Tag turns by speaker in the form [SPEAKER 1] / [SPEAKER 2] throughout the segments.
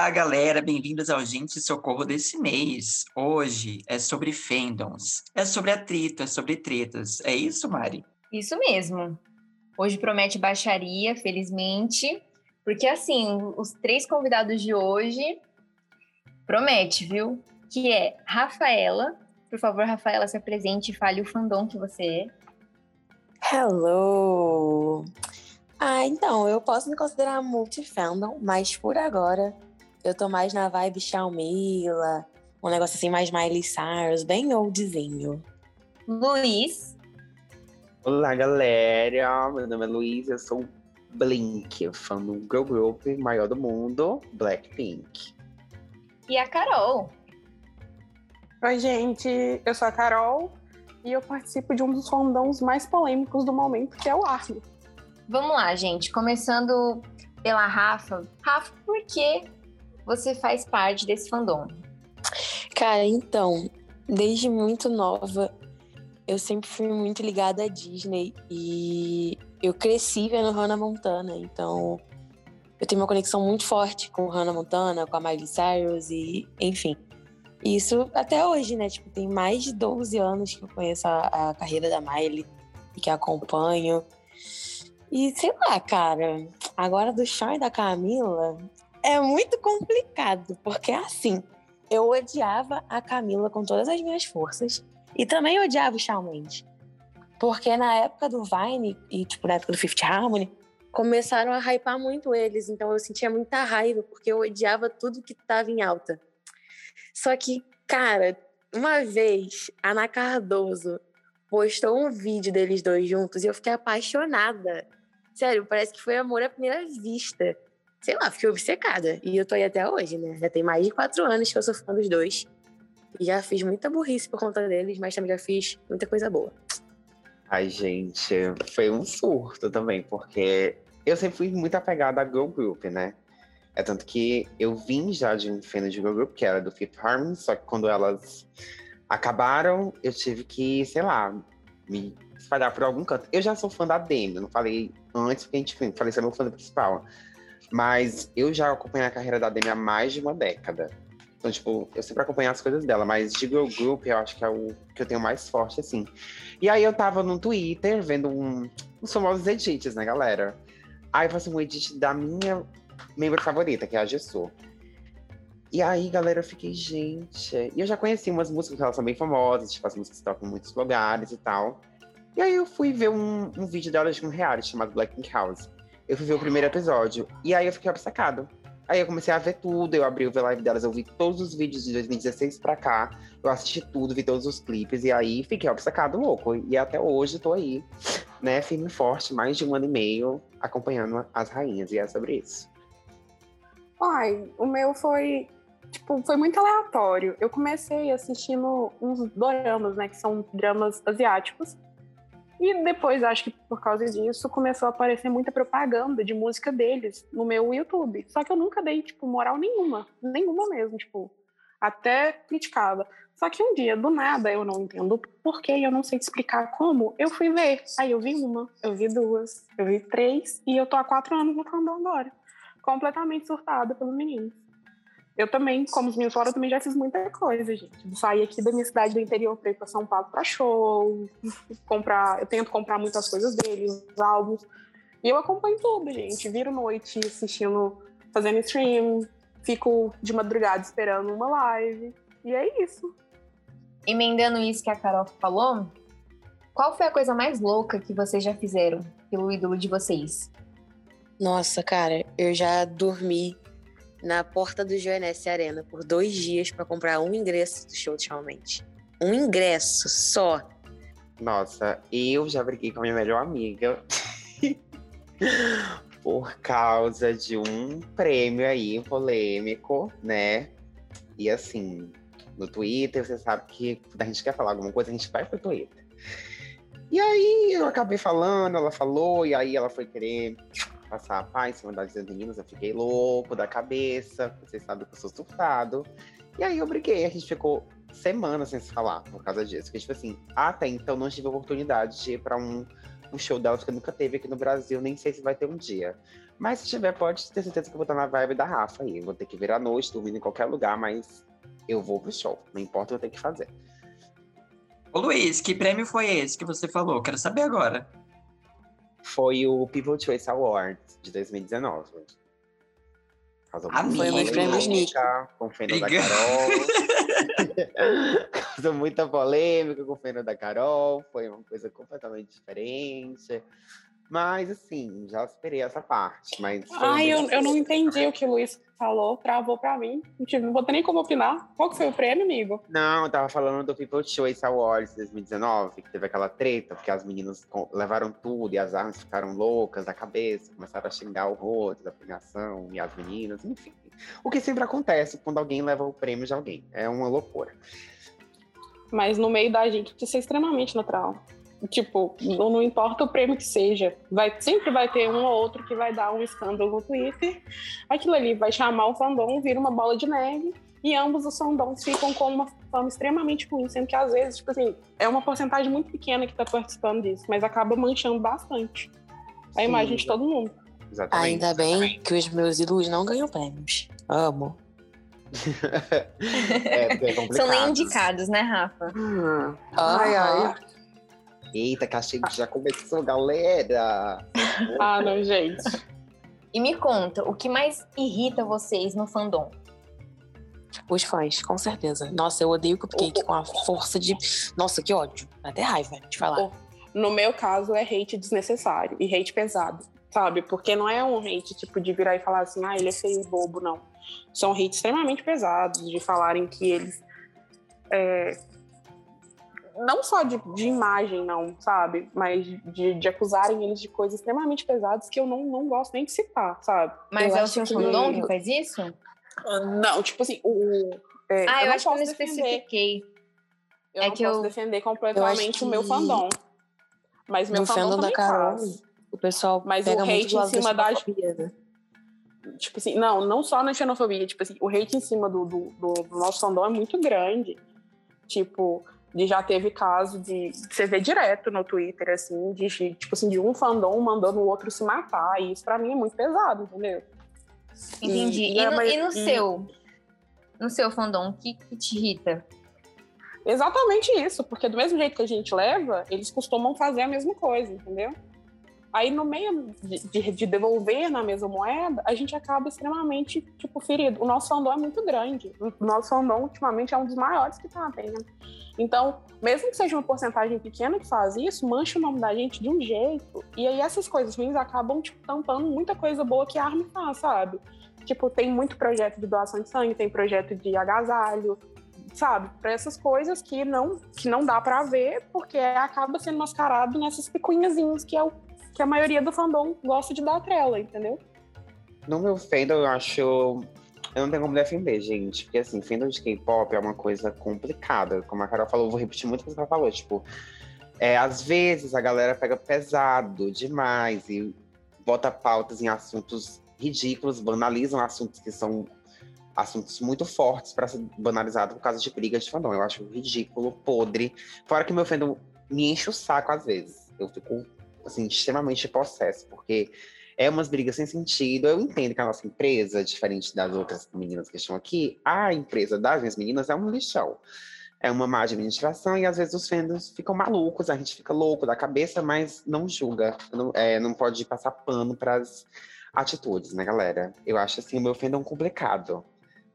[SPEAKER 1] Olá, galera, bem-vindos ao Gente Socorro desse mês. Hoje é sobre fandoms, é sobre atrito, é sobre tretas. É isso, Mari?
[SPEAKER 2] Isso mesmo. Hoje promete baixaria, felizmente, porque assim, os três convidados de hoje promete, viu? Que é Rafaela. Por favor, Rafaela, se apresente e fale o fandom que você é.
[SPEAKER 3] Hello! Ah, então, eu posso me considerar multifandom, mas por agora eu tô mais na vibe Shalmila, um negócio assim mais Miley Cyrus, bem oldzinho.
[SPEAKER 2] Luiz.
[SPEAKER 4] Olá, galera. Meu nome é Luiz, eu sou Blink, fã do girl group maior do mundo, Blackpink.
[SPEAKER 2] E a Carol.
[SPEAKER 5] Oi, gente. Eu sou a Carol e eu participo de um dos fandoms mais polêmicos do momento, que é o Army.
[SPEAKER 2] Vamos lá, gente. Começando pela Rafa. Rafa, por que você faz parte desse fandom?
[SPEAKER 3] Cara, então, desde muito nova, eu sempre fui muito ligada à Disney e eu cresci vendo Hannah Montana, então eu tenho uma conexão muito forte com Hannah Montana, com a Miley Cyrus e, enfim. Isso até hoje, né? Tipo, tem mais de 12 anos que eu conheço a, a carreira da Miley e que acompanho. E sei lá, cara, agora do Sean e da Camila, é muito complicado, porque assim, eu odiava a Camila com todas as minhas forças e também odiava o Shawn Mendes. Porque na época do Vine e tipo na época do Fifth Harmony, começaram a hypar muito eles, então eu sentia muita raiva porque eu odiava tudo que estava em alta. Só que, cara, uma vez a Ana Cardoso postou um vídeo deles dois juntos e eu fiquei apaixonada. Sério, parece que foi amor à primeira vista sei lá, fiquei obcecada. E eu tô aí até hoje, né? Já tem mais de quatro anos que eu sou fã dos dois. E já fiz muita burrice por conta deles, mas também já fiz muita coisa boa.
[SPEAKER 4] Ai, gente, foi um surto também, porque eu sempre fui muito apegada a Girl Group, né? É tanto que eu vim já de um fã de Girl Group, que era do Fifth Harmony, só que quando elas acabaram, eu tive que, sei lá, me espalhar por algum canto. Eu já sou fã da Demi, eu não falei antes, porque a gente falei sobre o fã principal. Mas eu já acompanhei a carreira da Demi há mais de uma década. Então, tipo, eu sempre acompanho as coisas dela, mas de Girl Group eu acho que é o que eu tenho mais forte, assim. E aí eu tava no Twitter vendo um, uns famosos edits, né, galera? Aí eu faço um edit da minha membro favorita, que é a Gessô. E aí, galera, eu fiquei, gente. E eu já conheci umas músicas que elas são bem famosas, tipo, as músicas que tocam em muitos lugares e tal. E aí eu fui ver um, um vídeo delas de um reality chamado Black House eu fui ver o primeiro episódio. E aí eu fiquei obcecado. Aí eu comecei a ver tudo, eu abri o V-Live delas, eu vi todos os vídeos de 2016 pra cá, eu assisti tudo, vi todos os clipes, e aí fiquei obcecado, louco. E até hoje tô aí, né, firme e forte, mais de um ano e meio, acompanhando as rainhas, e é sobre isso.
[SPEAKER 5] Ai, o meu foi, tipo, foi muito aleatório. Eu comecei assistindo uns doramas, né, que são dramas asiáticos, e depois, acho que por causa disso, começou a aparecer muita propaganda de música deles no meu YouTube. Só que eu nunca dei, tipo, moral nenhuma. Nenhuma mesmo, tipo. Até criticava. Só que um dia, do nada, eu não entendo porquê, eu não sei te explicar como, eu fui ver. Aí eu vi uma, eu vi duas, eu vi três, e eu tô há quatro anos no fandom agora. Completamente surtada pelos meninos. Eu também, como os meninos fora, eu também já fiz muita coisa, gente. Saí aqui da minha cidade do interior para ir para São Paulo para show, comprar, eu tento comprar muitas coisas deles, os álbuns. E eu acompanho tudo, gente. Viro noite assistindo, fazendo stream, fico de madrugada esperando uma live. E é isso.
[SPEAKER 2] Emendando isso que a Carol falou, qual foi a coisa mais louca que vocês já fizeram pelo ídolo de vocês?
[SPEAKER 3] Nossa, cara, eu já dormi na porta do GNS Arena por dois dias para comprar um ingresso do show de Mendes. Um ingresso só.
[SPEAKER 4] Nossa, eu já briguei com a minha melhor amiga por causa de um prêmio aí polêmico, né? E assim, no Twitter, você sabe que quando a gente quer falar alguma coisa, a gente vai pro Twitter. E aí eu acabei falando, ela falou, e aí ela foi querer passar a paz em cima das meninas, eu fiquei louco da cabeça, vocês sabem que eu sou surtado. E aí eu briguei, a gente ficou semanas sem se falar por causa disso. Porque, tipo assim, até então não tive oportunidade de ir pra um, um show dela que nunca teve aqui no Brasil, nem sei se vai ter um dia. Mas se tiver, pode ter certeza que eu vou estar na vibe da Rafa aí. Eu vou ter que vir à noite, dormindo em qualquer lugar, mas eu vou pro show. Não importa eu tenho que fazer.
[SPEAKER 1] Ô Luiz, que prêmio foi esse que você falou? Quero saber agora.
[SPEAKER 4] Foi o People Choice Awards de 2019. Causou
[SPEAKER 1] Amigo.
[SPEAKER 3] Foi um dos prêmios Nick.
[SPEAKER 4] com o feno da. Carol. Causou muita polêmica com o feno da Carol. Foi uma coisa completamente diferente. Mas, assim, já esperei essa parte. Mas
[SPEAKER 5] Ai, eu, eu não entendi o que o Luiz falou, travou pra mim. Não, tive, não vou ter nem como opinar. Qual que foi o prêmio, amigo?
[SPEAKER 4] Não, eu tava falando do People Choice Awards 2019, que teve aquela treta, porque as meninas levaram tudo e as armas ficaram loucas da cabeça, começaram a xingar o rosto da premiação e as meninas, enfim. O que sempre acontece quando alguém leva o prêmio de alguém. É uma loucura.
[SPEAKER 5] Mas no meio da gente, isso é extremamente natural. Tipo, não, não importa o prêmio que seja, vai, sempre vai ter um ou outro que vai dar um escândalo no Twitter. Aquilo ali vai chamar o fandom, vira uma bola de neve, e ambos os fandoms ficam com uma fama extremamente ruim, sendo que às vezes, tipo assim, é uma porcentagem muito pequena que tá participando disso, mas acaba manchando bastante a
[SPEAKER 4] Sim,
[SPEAKER 5] imagem de todo mundo.
[SPEAKER 4] Exatamente.
[SPEAKER 3] Ainda bem que os meus ídolos não ganham prêmios. Amo.
[SPEAKER 4] É, é.
[SPEAKER 2] São nem indicados, né, Rafa?
[SPEAKER 5] Ai,
[SPEAKER 3] Aham.
[SPEAKER 5] ai.
[SPEAKER 4] Eita, que achei que já começou, galera!
[SPEAKER 5] Ah, não, gente.
[SPEAKER 2] E me conta, o que mais irrita vocês no fandom?
[SPEAKER 3] Os fãs, com certeza. Nossa, eu odeio cupcake com a força de. Nossa, que ódio. Até raiva de falar.
[SPEAKER 5] No meu caso, é hate desnecessário e hate pesado, sabe? Porque não é um hate tipo de virar e falar assim, ah, ele é feio e bobo, não. São hates extremamente pesados, de falarem que eles. é, não só de, de imagem, não, sabe? Mas de, de acusarem eles de coisas extremamente pesadas que eu não, não gosto nem de citar, sabe?
[SPEAKER 2] Mas
[SPEAKER 3] Eu
[SPEAKER 2] é o seu
[SPEAKER 3] que-
[SPEAKER 2] fandom que faz isso?
[SPEAKER 5] Não, tipo assim, o. é,
[SPEAKER 2] Ah, eu,
[SPEAKER 5] não
[SPEAKER 2] acho que eu não especifiquei.
[SPEAKER 5] Eu
[SPEAKER 2] É
[SPEAKER 5] não
[SPEAKER 2] que
[SPEAKER 5] posso
[SPEAKER 2] eu-
[SPEAKER 5] defender completamente o meu
[SPEAKER 3] que
[SPEAKER 5] fandom. Mas meu
[SPEAKER 3] No
[SPEAKER 5] fandom
[SPEAKER 3] fandom da
[SPEAKER 5] também
[SPEAKER 3] Carol,
[SPEAKER 5] faz.
[SPEAKER 3] o pessoal
[SPEAKER 5] Mas
[SPEAKER 3] pega
[SPEAKER 5] o hate
[SPEAKER 3] do
[SPEAKER 5] em cima
[SPEAKER 3] da
[SPEAKER 5] das-
[SPEAKER 3] xenofobia, né?
[SPEAKER 5] Tipo assim, não, não só na xenofobia, tipo assim, o hate em cima do, do, do- do nosso fandom é muito grande. Tipo, de já teve caso de você vê direto no Twitter, assim, de tipo assim, de um fandom mandando o outro se matar. E isso pra mim é muito pesado, entendeu?
[SPEAKER 2] Entendi.
[SPEAKER 5] E-
[SPEAKER 2] E,
[SPEAKER 5] e a
[SPEAKER 2] no, e no seu? No seu fandom, o que, que te irrita?
[SPEAKER 5] Exatamente isso, porque do mesmo jeito que a gente leva, eles costumam fazer a mesma coisa, entendeu? Aí, no meio de, de- de devolver na mesma moeda, a gente acaba extremamente, tipo, ferido. O nosso fandom é muito grande. O nosso fandom, ultimamente, é um dos maiores que tá tendo. Então, mesmo que seja uma porcentagem pequena que faz isso, mancha o nome da gente de um jeito. E aí, essas coisas ruins acabam, tipo, tampando muita coisa boa que a Army faz, sabe? Tipo, tem muito projeto de doação de sangue, tem projeto de agasalho, sabe? Para essas coisas que não, que não dá para ver, porque acaba sendo mascarado nessas picuinhazinhas que é o que a maioria do fandom gosta de dar trela, entendeu?
[SPEAKER 4] No meu fandom, eu acho. Eu não tenho como defender, gente. Porque, assim, fandom de K-pop é uma coisa complicada. Como a Carol falou, eu vou repetir muito o que ela falou. Tipo, é, às vezes a galera pega pesado demais e bota pautas em assuntos ridículos, banalizam assuntos que são assuntos muito fortes para ser banalizado por causa de brigas de fandom. Eu acho ridículo, podre. Fora que meu fandom me enche o saco às vezes. Eu fico, assim, extremamente possesso, porque é umas brigas sem sentido. Eu entendo que a nossa empresa, diferente das outras meninas que estão aqui, a empresa das minhas meninas é um lixão. É uma má administração e às vezes os fandoms ficam malucos, a gente fica louco da cabeça, mas não julga. Não, é, não pode passar pano para as atitudes, né, galera? Eu acho assim o meu fandom complicado.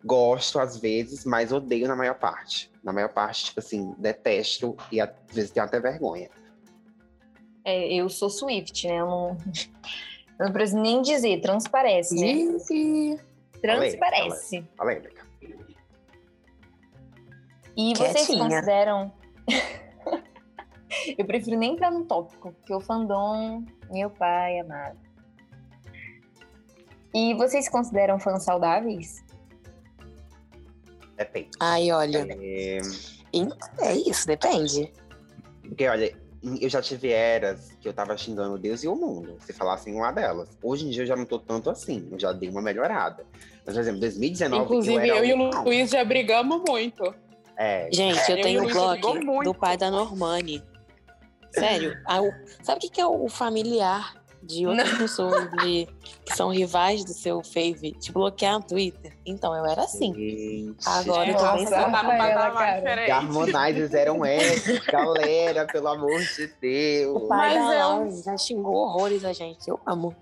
[SPEAKER 4] Gosto às vezes, mas odeio na maior parte. Na maior parte, tipo assim, detesto e às vezes tenho até vergonha.
[SPEAKER 2] É, eu sou Swift, né? Eu não, eu não preciso nem dizer, transparece, né?
[SPEAKER 3] Ih,
[SPEAKER 2] Transparece.
[SPEAKER 4] Fala aí, Beca.
[SPEAKER 2] E vocês
[SPEAKER 3] Quietinha.
[SPEAKER 2] consideram. eu prefiro nem entrar no tópico, porque o fandom, meu pai amado. E vocês consideram fãs saudáveis?
[SPEAKER 4] Depende.
[SPEAKER 3] Ai, olha,
[SPEAKER 4] É,
[SPEAKER 3] é isso, depende.
[SPEAKER 4] Porque, olha, eu já tive eras que eu tava xingando Deus e o mundo, se falassem uma delas. Hoje em dia eu já não tô tanto assim, eu já dei uma melhorada. Mas, por exemplo, 2019.
[SPEAKER 5] Inclusive,
[SPEAKER 4] eu,
[SPEAKER 5] eu, e
[SPEAKER 4] um
[SPEAKER 5] o. Luiz já brigamos muito.
[SPEAKER 4] É,
[SPEAKER 3] Gente, eu
[SPEAKER 5] Eu
[SPEAKER 3] tenho
[SPEAKER 5] o brigou
[SPEAKER 3] blog
[SPEAKER 5] muito.
[SPEAKER 3] do pai da Normani. Sério. O- sabe o que que é o familiar de outras pessoas de, que são rivais do seu fave te bloquear no Twitter. Então eu era assim.
[SPEAKER 4] Gente.
[SPEAKER 3] Agora eu tô
[SPEAKER 2] Nossa,
[SPEAKER 5] Tá
[SPEAKER 3] saudável.
[SPEAKER 5] no
[SPEAKER 4] Harmonizers eram esses, galera, pelo amor de Deus.
[SPEAKER 3] O pai
[SPEAKER 5] Mas eu-
[SPEAKER 3] já xingou horrores a gente. Eu amo.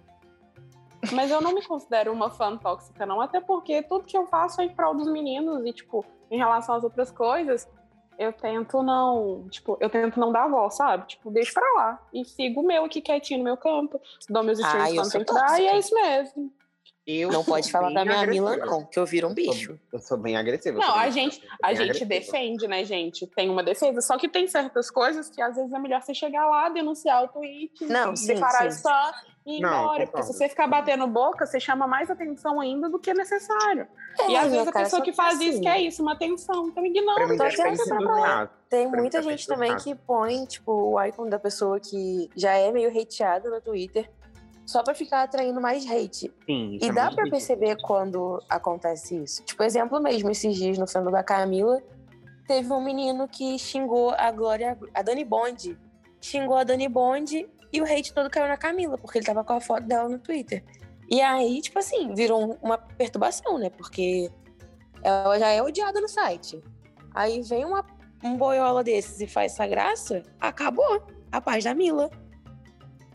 [SPEAKER 5] Mas eu não me considero uma fã tóxica, não. Até porque tudo que eu faço é em prol dos meninos. E, tipo, em relação às outras coisas, eu tento não. Tipo, eu tento não dar voz, sabe? Tipo, deixo pra lá. E sigo o meu aqui quietinho no meu campo. Dou meus
[SPEAKER 3] Ah,
[SPEAKER 5] streams
[SPEAKER 3] eu
[SPEAKER 5] quando
[SPEAKER 3] sou
[SPEAKER 5] tem que dar. E é isso mesmo.
[SPEAKER 4] Eu
[SPEAKER 3] Não
[SPEAKER 4] sou
[SPEAKER 3] pode falar da minha Mila, não, que eu viro um bicho.
[SPEAKER 4] Eu sou bem agressiva. eu
[SPEAKER 5] Não,
[SPEAKER 4] sou
[SPEAKER 5] a gente, a gente
[SPEAKER 4] agressiva.
[SPEAKER 5] defende, né, gente? Tem uma defesa. Só que tem certas coisas que às vezes é melhor você chegar lá, denunciar o tweet,
[SPEAKER 3] Não, sim,
[SPEAKER 5] declarar
[SPEAKER 3] sim.
[SPEAKER 5] spam e embora. Porque se você ficar batendo boca, você chama mais atenção ainda do que é necessário. e
[SPEAKER 3] É,
[SPEAKER 5] às vezes a
[SPEAKER 3] cara,
[SPEAKER 5] pessoa que faz isso
[SPEAKER 3] assim,
[SPEAKER 5] quer isso, uma atenção. Então ignora,
[SPEAKER 4] mim,
[SPEAKER 3] Tô
[SPEAKER 5] pra lá.
[SPEAKER 4] caso.
[SPEAKER 3] Tem
[SPEAKER 4] Pra
[SPEAKER 3] muita gente também
[SPEAKER 4] caso.
[SPEAKER 3] que põe, tipo, o icon da pessoa que já é meio hateada no Twitter, só pra ficar atraindo mais hate.
[SPEAKER 4] Sim, isso
[SPEAKER 3] E
[SPEAKER 4] é
[SPEAKER 3] dá pra perceber quando acontece isso. Tipo, exemplo mesmo, esses dias no fandom da Camila, teve um menino que xingou a Glória, a Dani Bond. Xingou a Dani Bond e o hate todo caiu na Camila, porque ele tava com a foto dela no Twitter. E aí, tipo assim, virou uma perturbação, né? Porque ela já é odiada no site. Aí vem uma, um boiola desses e faz essa graça, acabou a paz da Mila.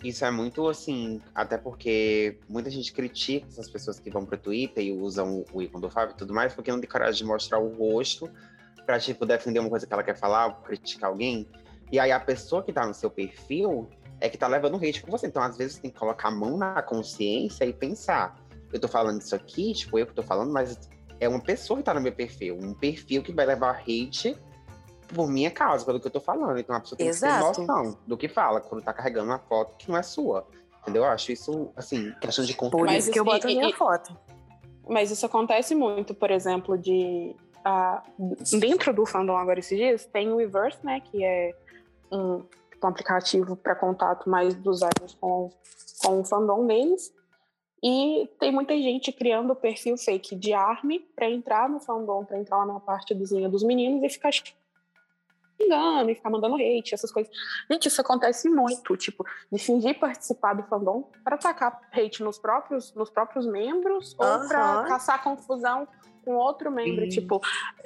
[SPEAKER 4] Isso é muito assim, até porque muita gente critica essas pessoas que vão pro Twitter e usam o ícone do Fábio e tudo mais, porque não tem coragem de mostrar o rosto pra, tipo, defender uma coisa que ela quer falar, criticar alguém. E aí a pessoa que tá no seu perfil é que tá levando hate com você. Então, às vezes, você tem que colocar a mão na consciência e pensar. Eu tô falando isso aqui, tipo, eu que tô falando, mas é uma pessoa que tá no meu perfil. Um perfil que vai levar hate por minha causa, pelo que eu tô falando. Então a pessoa tem
[SPEAKER 3] Exato.
[SPEAKER 4] que ter noção do que fala quando tá carregando uma foto que não é sua. Entendeu? Eu acho isso, assim, questão de
[SPEAKER 3] Por
[SPEAKER 4] controle.
[SPEAKER 5] Mas
[SPEAKER 3] isso que eu boto a
[SPEAKER 5] e-
[SPEAKER 3] minha
[SPEAKER 5] e-
[SPEAKER 3] foto.
[SPEAKER 5] Mas isso acontece muito, por exemplo, de. ah, dentro do fandom agora esses dias, tem o Reverse, né? Que é um, um aplicativo para contato mais dos usuários com, com o fandom deles. E tem muita gente criando perfil fake de ARMY para entrar no fandom, para entrar lá na partidazinha dos meninos e ficar xingando e ficar mandando hate, essas coisas. Gente, isso acontece muito, tipo, de fingir participar do fandom para atacar hate nos próprios, nos próprios membros ou para caçar confusão com outro membro. Tipo,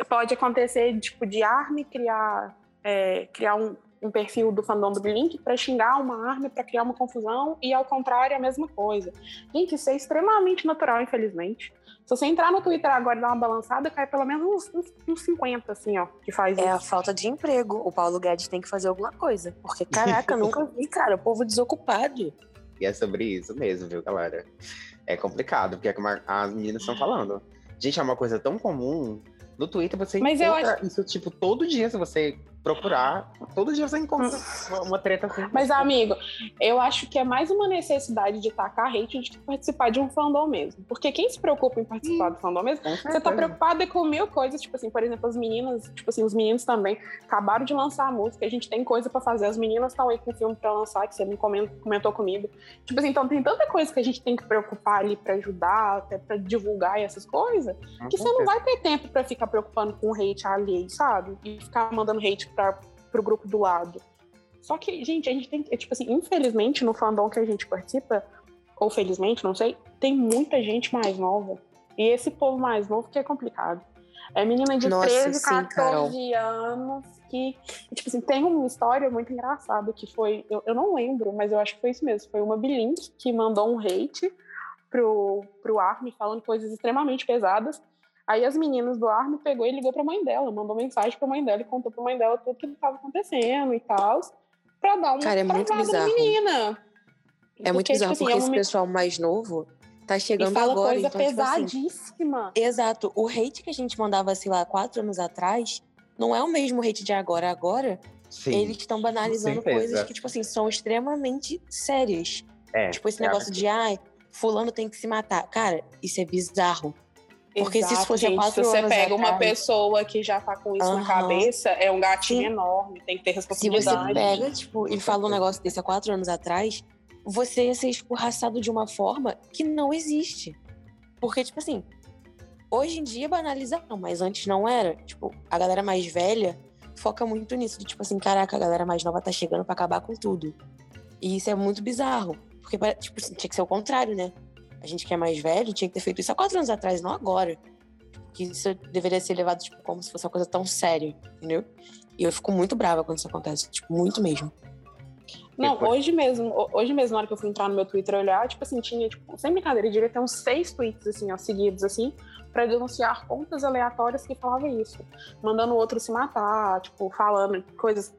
[SPEAKER 5] pode acontecer tipo, de ARMY criar, é, criar um, um perfil do fandom do Blink para xingar uma ARMY, para criar uma confusão, e ao contrário, é a mesma coisa. Gente, isso é extremamente natural, infelizmente. Se você entrar no Twitter agora e dar uma balançada, cai pelo menos uns, uns, uns 50, assim, ó, que faz
[SPEAKER 3] É a
[SPEAKER 5] isso.
[SPEAKER 3] falta de emprego. O Paulo Guedes tem que fazer alguma coisa. Porque, caraca, nunca vi, cara. O povo desocupado.
[SPEAKER 4] E é sobre isso mesmo, viu, galera? É complicado, porque é como a- as meninas estão falando. Gente, é uma coisa tão comum. No Twitter você
[SPEAKER 5] Mas eu
[SPEAKER 4] encontra isso, tipo, todo dia, se você procurar, todo dia você encontra uma, uma treta assim.
[SPEAKER 5] Mas, amigo, eu acho que é mais uma necessidade de tacar hate do que participar de um fandom mesmo. Porque quem se preocupa em participar do fandom mesmo, você tá
[SPEAKER 4] certeza.
[SPEAKER 5] preocupada com mil coisas. Tipo assim, por exemplo, as meninas, tipo assim, os meninos também acabaram de lançar a música, a gente tem coisa pra fazer. As meninas estão aí com o filme pra lançar, que você me comen- comentou comigo. Tipo assim, então tem tanta coisa que a gente tem que preocupar ali pra ajudar, até pra divulgar e essas coisas,
[SPEAKER 4] Com
[SPEAKER 5] que você não
[SPEAKER 4] certeza.
[SPEAKER 5] vai ter tempo pra ficar preocupando com hate alheio, sabe? E ficar mandando hate pra, pro grupo do lado. Só que, gente, a gente tem que, tipo assim, infelizmente no fandom que a gente participa, ou felizmente, não sei, tem muita gente mais nova. E esse povo mais novo que é complicado. É menina de
[SPEAKER 3] Nossa,
[SPEAKER 5] 13,
[SPEAKER 3] sim,
[SPEAKER 5] 14 anos que, tipo assim, tem uma história muito engraçada que foi, eu, eu não lembro, mas eu acho que foi isso mesmo. Foi uma Blink que mandou um hate pro, pro Army falando coisas extremamente pesadas. Aí as meninas do Army pegou e ligou pra mãe dela, mandou mensagem pra mãe dela e contou pra mãe dela tudo que estava acontecendo e tal, pra dar uma
[SPEAKER 3] Cara, é muito bizarro.
[SPEAKER 5] menina.
[SPEAKER 3] É muito
[SPEAKER 5] Porque,
[SPEAKER 3] bizarro,
[SPEAKER 5] tipo assim,
[SPEAKER 3] porque
[SPEAKER 5] é
[SPEAKER 3] esse
[SPEAKER 5] uma-
[SPEAKER 3] pessoal mais novo tá
[SPEAKER 5] e
[SPEAKER 3] chegando
[SPEAKER 5] fala
[SPEAKER 3] agora.
[SPEAKER 5] coisa
[SPEAKER 3] então, tipo assim,
[SPEAKER 5] pesadíssima.
[SPEAKER 3] Exato. O hate que a gente mandava, sei lá, quatro anos atrás, não é o mesmo hate de agora. Agora,
[SPEAKER 4] Sim.
[SPEAKER 3] eles estão banalizando coisas que, tipo assim, são extremamente sérias.
[SPEAKER 4] É,
[SPEAKER 3] Tipo, esse
[SPEAKER 4] é,
[SPEAKER 3] negócio de, ai, fulano tem que se matar. Cara, isso é bizarro. Porque se isso
[SPEAKER 5] Exato,
[SPEAKER 3] fosse
[SPEAKER 5] gente,
[SPEAKER 3] quatro
[SPEAKER 5] se você pega uma pessoa que já tá com isso na
[SPEAKER 3] Aham.
[SPEAKER 5] cabeça, é um gatinho
[SPEAKER 3] Sim.
[SPEAKER 5] enorme, tem que ter
[SPEAKER 3] Se
[SPEAKER 5] responsabilidade.
[SPEAKER 3] você pega, tipo, e fala um negócio desse há quatro anos atrás, você ia ser escorraçado de uma forma que não existe. Porque, tipo assim, hoje em dia banalizaram, mas antes não era. Tipo, a galera mais velha foca muito nisso. De, tipo assim, caraca, a galera mais nova tá chegando pra acabar com tudo. E isso é muito bizarro. Porque, tipo, assim, tinha que ser o contrário, né? A gente que é mais velho tinha que ter feito isso há quatro anos atrás, não agora. Que isso deveria ser levado, tipo, como se fosse uma coisa tão séria, entendeu? E eu fico muito brava quando isso acontece, tipo, muito mesmo.
[SPEAKER 5] Não, hoje mesmo, hoje mesmo, na hora que eu fui entrar no meu Twitter olhar, tipo assim, tinha, tipo, sem brincadeira, eu diria ter uns seis tweets, assim, ó, seguidos, assim, para denunciar contas aleatórias que falavam isso. Mandando o outro se matar, tipo, falando coisas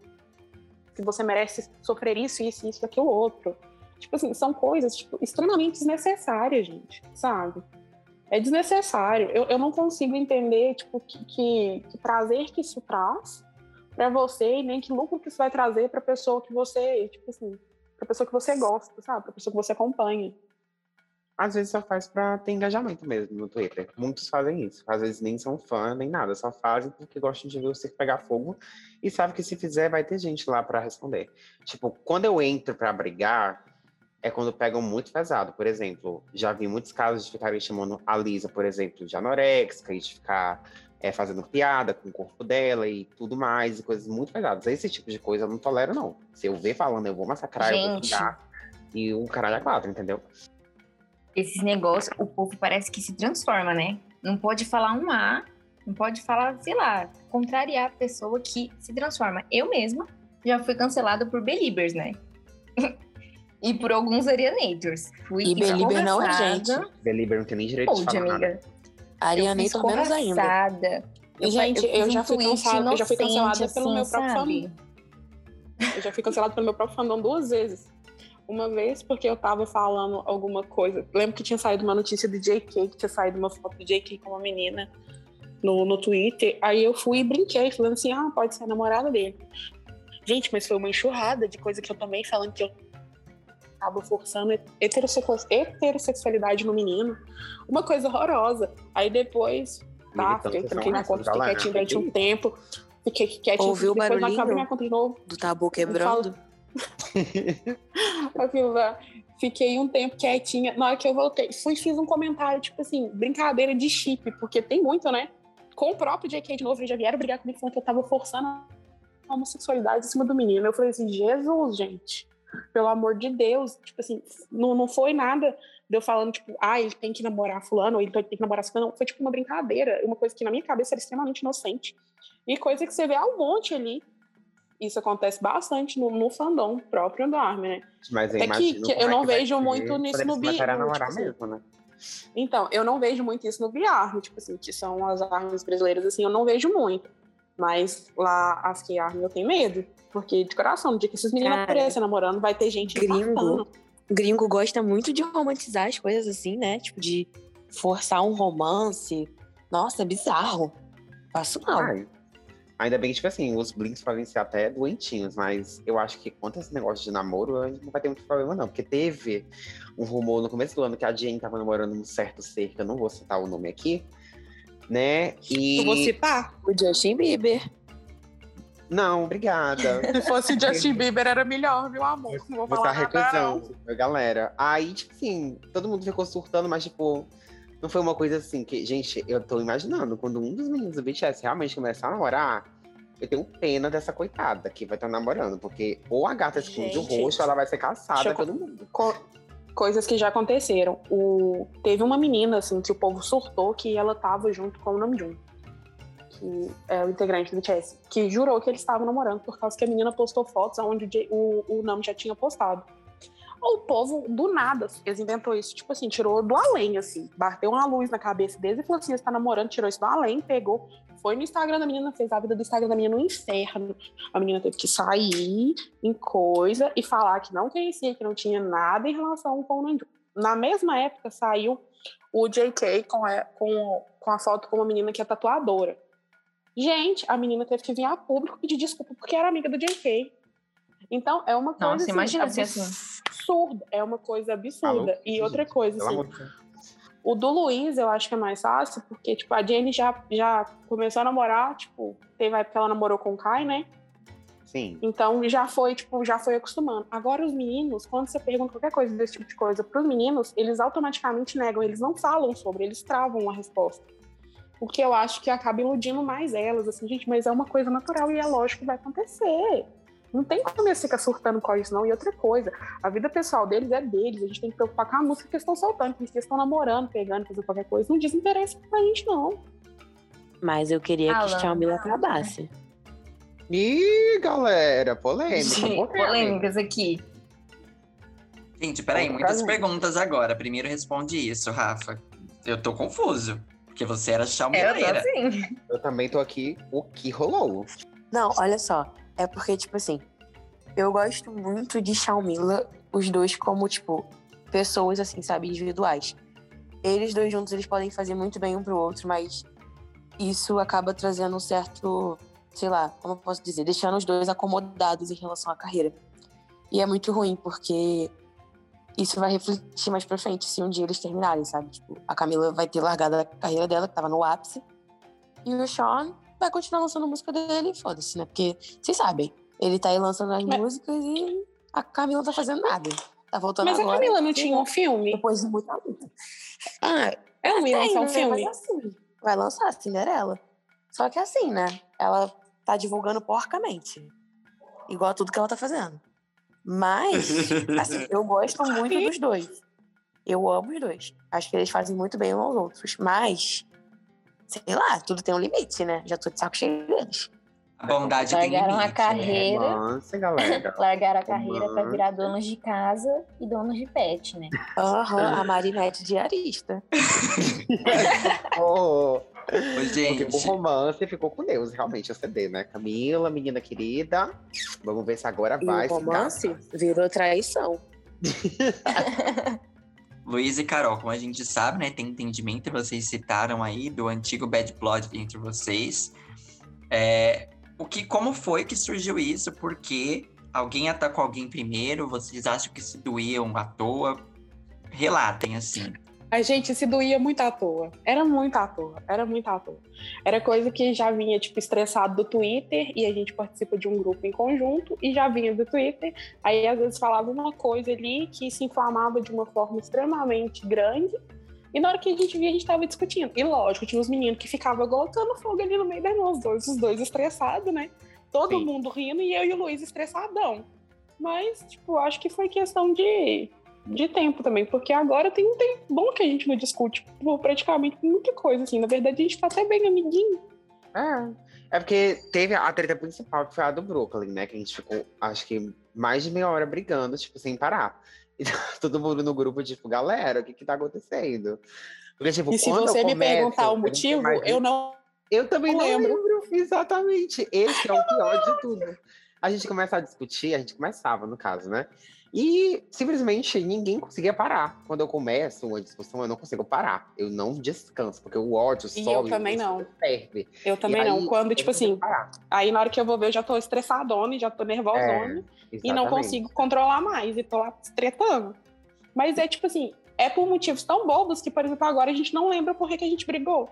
[SPEAKER 5] que você merece sofrer isso, isso, isso, aquilo outro. Tipo assim, são coisas tipo, extremamente desnecessárias, gente, sabe? É desnecessário. Eu, eu não consigo entender, tipo, que, que, que prazer que isso traz para você e nem que lucro que isso vai trazer para pessoa que você, tipo assim, para pessoa que você gosta, sabe? Para pessoa que você acompanha.
[SPEAKER 4] Às vezes só faz para ter engajamento mesmo no Twitter. Muitos fazem isso. Às vezes nem são fã nem nada, só fazem porque gostam de ver circo pegar fogo e sabe que se fizer vai ter gente lá para responder. Tipo, quando eu entro para brigar, é quando pegam muito pesado. Por exemplo, já vi muitos casos de ficarem chamando a Lisa, por exemplo, de anorexica e de ficar é, fazendo piada com o corpo dela e tudo mais, e coisas muito pesadas. Esse tipo de coisa eu não tolero, não. Se eu ver falando, eu vou massacrar, Gente. eu vou xingar. E o caralho é quatro, entendeu?
[SPEAKER 2] Esses negócios, o povo parece que se transforma, né? Não pode falar um A, não pode falar, sei lá, contrariar a pessoa que se transforma. Eu mesma já fui cancelada por Beliebers, né? e por alguns Arianators. Fui
[SPEAKER 3] e Belieber não é gente.
[SPEAKER 4] Belieber não tem nem direito de falar amiga. nada.
[SPEAKER 3] Arianator menos ainda.
[SPEAKER 5] Eu, gente, eu, eu já fui cancelada, eu já fui cancelada assim, pelo meu próprio fandom. Eu já fui cancelada pelo meu próprio fandom duas vezes. Uma vez porque eu tava falando alguma coisa. Lembro que tinha saído uma notícia do JK, que tinha saído uma foto do JK com uma menina no, no Twitter. Aí eu fui e brinquei, falando assim: ah, pode ser a namorada dele. Gente, mas foi uma enxurrada de coisa que eu tomei falando que eu acaba forçando heterossexualidade no menino. Uma coisa horrorosa. Aí depois, tá, fiquei, na conta, fiquei quietinho durante um tempo. Fiquei quietinho.
[SPEAKER 3] Ouviu o barulhinho conta de novo. do tabu quebrando?
[SPEAKER 5] fiquei um tempo quietinha. Na hora que eu voltei, fui fiz um comentário, tipo assim, brincadeira de chip, porque tem muito, né? Com o próprio JK de novo, eles já vieram brigar comigo falando que eu tava forçando a homossexualidade em cima do menino. Eu falei assim, Jesus, gente pelo amor de Deus, tipo assim, não, não foi nada de eu falando, tipo, ah, ele tem que namorar fulano, ou ele tem que namorar fulano, não, foi tipo uma brincadeira, uma coisa que na minha cabeça era extremamente inocente, e coisa que você vê ao monte ali, isso acontece bastante no, no fandom próprio do Armin, né?
[SPEAKER 4] Mas eu
[SPEAKER 5] é que, que eu não vejo muito
[SPEAKER 4] nisso
[SPEAKER 5] no
[SPEAKER 4] BR. Tipo assim. mesmo, né?
[SPEAKER 5] Então, eu não vejo muito isso no BR, tipo assim, que são as armas brasileiras, assim, eu não vejo muito. Mas lá, as que Armin, eu tenho medo. Porque, de coração, no dia que esses meninos aparecem namorando, vai ter gente
[SPEAKER 3] gringo. Gringo gosta muito de romantizar as coisas assim, né? Tipo, de forçar um romance. Nossa, é bizarro. Passo mal. Ai,
[SPEAKER 4] ainda bem que, tipo assim, os blinks podem ser até doentinhos, mas eu acho que quanto a esse negócio de namoro, a gente não vai ter muito problema, não. Porque teve um rumor no começo do ano que a Jane tava namorando um certo ser, que eu não vou citar o nome aqui, né? E.
[SPEAKER 5] Eu vou citar
[SPEAKER 3] o Justin Bieber.
[SPEAKER 4] Não, obrigada.
[SPEAKER 5] Se fosse Justin Bieber, era melhor, viu, amor? Não vou falar Você tá recusando,
[SPEAKER 4] galera. Aí, tipo assim, todo mundo ficou surtando, mas, tipo, não foi uma coisa assim que, gente, eu tô imaginando, quando um dos meninos do BTS realmente começar a namorar, eu tenho pena dessa coitada que vai estar tá namorando, porque ou a gata esconde o rosto, ela vai ser caçada pelo mundo.
[SPEAKER 5] Co coisas que já aconteceram. O... Teve uma menina, assim, que o povo surtou que ela tava junto com o Namjoon que é o integrante do BTS, que jurou que eles estavam namorando por causa que a menina postou fotos onde o, o, Nam já tinha postado. O povo, do nada, eles inventou isso, tipo assim, tirou do além, assim, bateu uma luz na cabeça deles e falou assim: você tá namorando, tirou isso do além, pegou, foi no Instagram da menina, fez a vida do Instagram da menina no inferno. A menina teve que sair em coisa e falar que não conhecia, que não tinha nada em relação com o Nanju. Na mesma época saiu o JK com a, com, com a foto com uma menina que é tatuadora. Gente, a menina teve que vir a público pedir desculpa porque era amiga do JK. Então, é uma coisa Nossa,
[SPEAKER 2] assim, imagina
[SPEAKER 5] assim. absurda. É uma coisa absurda. e outra coisa, assim, o do Luiz eu acho que é mais fácil, porque, tipo, a Jenny já, já começou a namorar, tipo, teve a época que ela namorou com o Kai, né?
[SPEAKER 4] Sim.
[SPEAKER 5] Então já foi, tipo, já foi acostumando. Agora os meninos, quando você pergunta qualquer coisa desse tipo de coisa para os meninos, eles automaticamente negam, eles não falam sobre, eles travam a resposta o que eu acho que acaba iludindo mais elas, assim, gente, mas é uma coisa natural e é lógico que vai acontecer. Não tem como eles ficar surtando com isso, não. E outra coisa, a vida pessoal deles é deles. A gente tem que preocupar com a música que eles estão soltando, que eles estão namorando, pegando, fazendo qualquer coisa. Não desinteressa pra gente, não.
[SPEAKER 3] Mas eu queria
[SPEAKER 2] Alan.
[SPEAKER 3] que Chamila acabasse.
[SPEAKER 4] Ih, galera, polêmica.
[SPEAKER 2] Gente,
[SPEAKER 4] polêmica.
[SPEAKER 2] polêmicas aqui.
[SPEAKER 1] Gente, peraí, muitas
[SPEAKER 4] pra
[SPEAKER 1] perguntas agora. Primeiro responde isso, Rafa. Eu tô confuso. Porque você era
[SPEAKER 2] É, eu assim.
[SPEAKER 4] Eu também tô aqui, o que rolou?
[SPEAKER 3] Não, olha só. É porque, tipo assim, eu gosto muito de Shaumila, os dois como, tipo, pessoas, assim, sabe, individuais. Eles dois juntos, eles podem fazer muito bem um pro outro, mas isso acaba trazendo um certo, sei lá, como eu posso dizer, deixando os dois acomodados em relação à carreira. E é muito ruim, porque isso vai refletir mais pra frente se um dia eles terminarem, sabe? Tipo, a Camila vai ter largado a carreira dela, que tava no ápice, e o Sean vai continuar lançando música dele e foda-se, né? Porque vocês sabem, ele tá aí lançando as
[SPEAKER 5] Mas-
[SPEAKER 3] músicas e a Camila não tá fazendo nada. Tá voltando
[SPEAKER 5] Mas a
[SPEAKER 3] agora.
[SPEAKER 5] Camila não tinha um filme?
[SPEAKER 3] Depois de muita luta. Ah,
[SPEAKER 5] Ela não ia lançar um
[SPEAKER 3] né?
[SPEAKER 5] filme?
[SPEAKER 3] Mas assim, vai lançar Cinderela. Só que assim, né? Ela tá divulgando porcamente. Igual a tudo que ela tá fazendo. Mas, assim, eu gosto muito dos dois. Eu amo os dois. Acho que eles fazem muito bem uns aos outros. Mas, sei lá, tudo tem um limite, né? Já tô de saco cheio deles.
[SPEAKER 1] A bondade tem
[SPEAKER 2] Largaram a
[SPEAKER 1] limite.
[SPEAKER 2] carreira.
[SPEAKER 4] Romance, galera.
[SPEAKER 2] Largaram a carreira pra
[SPEAKER 4] Romance.
[SPEAKER 2] virar donos de casa e donos de pet, né?
[SPEAKER 3] Aham, a Marinette diarista.
[SPEAKER 4] oh,
[SPEAKER 1] Ô,
[SPEAKER 4] porque
[SPEAKER 1] gente,
[SPEAKER 4] o romance ficou com Deus, realmente, o CD, né? Camila, menina querida. Vamos ver se agora
[SPEAKER 3] E
[SPEAKER 4] vai.
[SPEAKER 3] o romance virou traição.
[SPEAKER 1] Luiz e Carol, como a gente sabe, né? Tem entendimento, vocês citaram aí do antigo Bad Blood entre vocês. É, o que, como foi que surgiu isso? Por quê? Alguém atacou alguém primeiro? Vocês acham que se doíam à toa? Relatem, assim.
[SPEAKER 5] A gente se doía muito à toa. Era muito à toa. Era muito à toa. Era coisa que já vinha, tipo, estressado do Twitter e a gente participa de um grupo em conjunto e já vinha do Twitter. Aí, às vezes, falava uma coisa ali que se inflamava de uma forma extremamente grande. E na hora que a gente via, a gente tava discutindo. E lógico, tinha os meninos que ficavam colocando fogo ali no meio da nós, os dois, os dois estressados, né? Todo
[SPEAKER 4] Sim.
[SPEAKER 5] mundo rindo e eu e o Luiz estressadão. Mas, tipo, acho que foi questão de, de tempo também, porque agora tem um tempo bom que a gente não discute por praticamente muita coisa, assim. Na verdade, a gente tá até bem amiguinho.
[SPEAKER 4] É. É porque teve a treta principal, que foi a do Brooklyn, né? Que a gente ficou, acho que, mais de meia hora brigando, tipo, sem parar. E todo mundo no grupo, tipo, galera, o que que tá acontecendo? Porque, tipo,
[SPEAKER 5] E se
[SPEAKER 4] eu
[SPEAKER 5] você me
[SPEAKER 4] começo,
[SPEAKER 5] perguntar o
[SPEAKER 4] eu
[SPEAKER 5] motivo,
[SPEAKER 4] mais-
[SPEAKER 5] eu não.
[SPEAKER 4] Eu também não
[SPEAKER 5] lembro.
[SPEAKER 4] lembro. Exatamente. Esse é o pior de tudo. A gente começa a discutir, a gente começava, no caso, né? E simplesmente ninguém conseguia parar. Quando eu começo uma discussão, eu não consigo parar. Eu não descanso, porque o ódio sobe.
[SPEAKER 5] eu também não.
[SPEAKER 4] Ferve.
[SPEAKER 5] Eu também
[SPEAKER 4] E
[SPEAKER 5] não.
[SPEAKER 4] aí,
[SPEAKER 5] Quando, tipo assim,
[SPEAKER 4] parar.
[SPEAKER 5] aí na hora que eu vou ver, eu já tô estressadona, já tô nervosona. e não consigo controlar mais e tô lá tretando. Mas é tipo assim, é por motivos tão bobos que, por exemplo, agora a gente não lembra por que, que a gente brigou.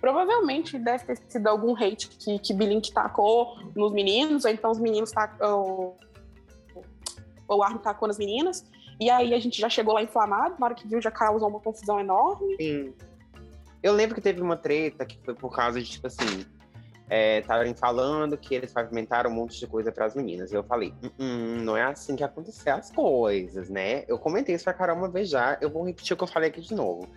[SPEAKER 5] Provavelmente deve ter sido algum hate que, que Bilink tacou nos meninos, ou então os meninos tacou. O Armin tacou nas meninas. E aí a gente já chegou lá inflamado, na hora que viu já causou uma confusão enorme.
[SPEAKER 4] Sim. Eu lembro que teve uma treta que foi por causa de, tipo assim, estavam falando que eles pavimentaram um monte de coisa para as meninas. E eu falei, "Hum, hum, não é assim que acontecem as coisas, né? Eu comentei isso pra Carol uma vez já, eu vou repetir o que eu falei aqui de novo.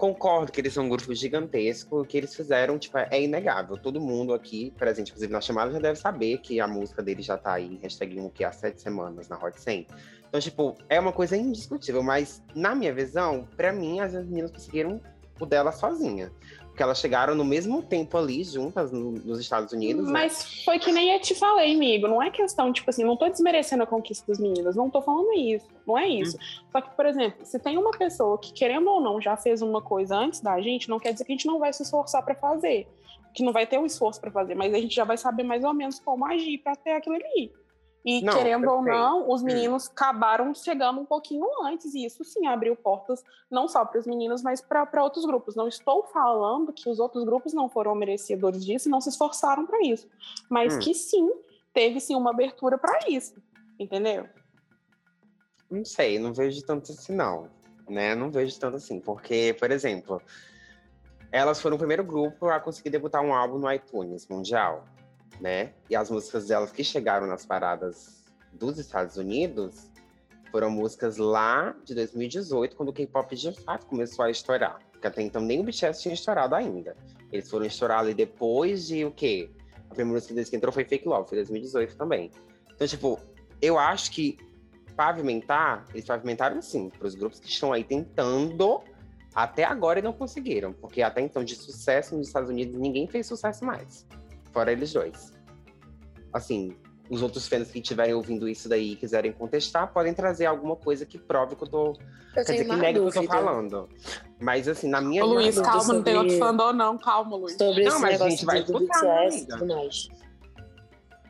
[SPEAKER 4] Concordo que eles são um grupo gigantesco, o que eles fizeram, tipo, é inegável. Todo mundo aqui, presente, inclusive na chamada, já deve saber que a música deles já tá aí, hashtag um, que há sete semanas na Hot 100. Então, tipo, é uma coisa indiscutível, mas na minha visão, pra mim, as meninas conseguiram o dela sozinha. Porque elas chegaram no mesmo tempo ali, juntas, no- nos Estados Unidos. né?
[SPEAKER 5] Mas foi que nem eu te falei, amigo. Não é questão, tipo assim, não tô desmerecendo a conquista das meninas. Não tô falando isso. Não é isso. Só que, por exemplo, se tem uma pessoa que, querendo ou não, já fez uma coisa antes da gente, não quer dizer que a gente não vai se esforçar pra fazer. Que não vai ter um esforço pra fazer, mas a gente já vai saber mais ou menos como agir pra ter aquilo ali. E
[SPEAKER 4] Não,
[SPEAKER 5] querendo ou não, os
[SPEAKER 4] Hum.
[SPEAKER 5] meninos acabaram chegando um pouquinho antes, e isso sim abriu portas não só para os meninos, mas para outros grupos. Não estou falando que os outros grupos não foram merecedores disso e não se esforçaram para isso, mas
[SPEAKER 4] Hum.
[SPEAKER 5] que sim, teve sim uma abertura para isso, entendeu?
[SPEAKER 4] Não sei, não vejo tanto assim, não. Né? Não vejo tanto assim. Porque, por exemplo, elas foram o primeiro grupo a conseguir debutar um álbum no iTunes mundial. Né? E as músicas delas que chegaram nas paradas dos Estados Unidos foram músicas lá de 2018, quando o K-pop de fato começou a estourar. Porque até então nem o BTS tinha estourado ainda. Eles foram estourar ali depois de o quê? A primeira música deles que entrou foi Fake Love, foi 2018 também. Então, tipo, eu acho que pavimentar, eles pavimentaram sim, para os grupos que estão aí tentando até agora e não conseguiram, porque até então de sucesso nos Estados Unidos ninguém fez sucesso mais, fora eles dois. Assim, os outros fãs que estiverem ouvindo isso daí e quiserem contestar, podem trazer alguma coisa que prove que eu tô.
[SPEAKER 3] Eu
[SPEAKER 4] quer dizer, que nega o que eu tô falando. Mas assim, na minha.
[SPEAKER 5] Ô, Luiz, calma, não tem outro fandom, não. Calma, Luiz.
[SPEAKER 3] Sobre
[SPEAKER 4] Não,
[SPEAKER 3] esse
[SPEAKER 4] mas a
[SPEAKER 3] negócio
[SPEAKER 4] gente vai
[SPEAKER 3] do, do
[SPEAKER 4] escutar,
[SPEAKER 3] BTS.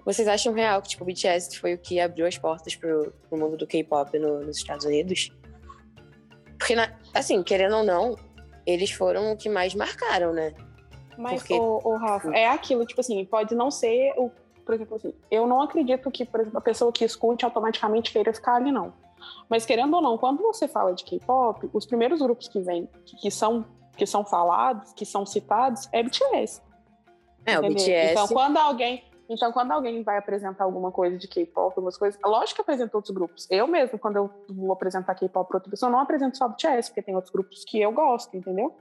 [SPEAKER 3] Vocês acham real que tipo, o BTS foi o que abriu as portas pro, pro mundo do K-pop no- nos Estados Unidos? Porque, na- assim, querendo ou não, eles foram o que mais marcaram, né?
[SPEAKER 5] Mas,
[SPEAKER 3] Porque-
[SPEAKER 5] ô, ô, Rafa, é aquilo, tipo assim, pode não ser o. Por exemplo, assim, eu não acredito que, por exemplo, a pessoa que escute automaticamente queira ficar ali, não. Mas querendo ou não, quando você fala de K-pop, os primeiros grupos que vêm, que, que são, que são falados, que são citados, é BTS.
[SPEAKER 3] É, o
[SPEAKER 5] entendeu?
[SPEAKER 3] BTS.
[SPEAKER 5] Então, quando alguém. Então, quando alguém vai apresentar alguma coisa de K-pop, algumas coisas, lógico que apresenta outros grupos. Eu mesmo, quando eu vou apresentar K-pop para outra pessoa, eu não apresento só BTS, porque tem outros grupos que eu gosto, entendeu?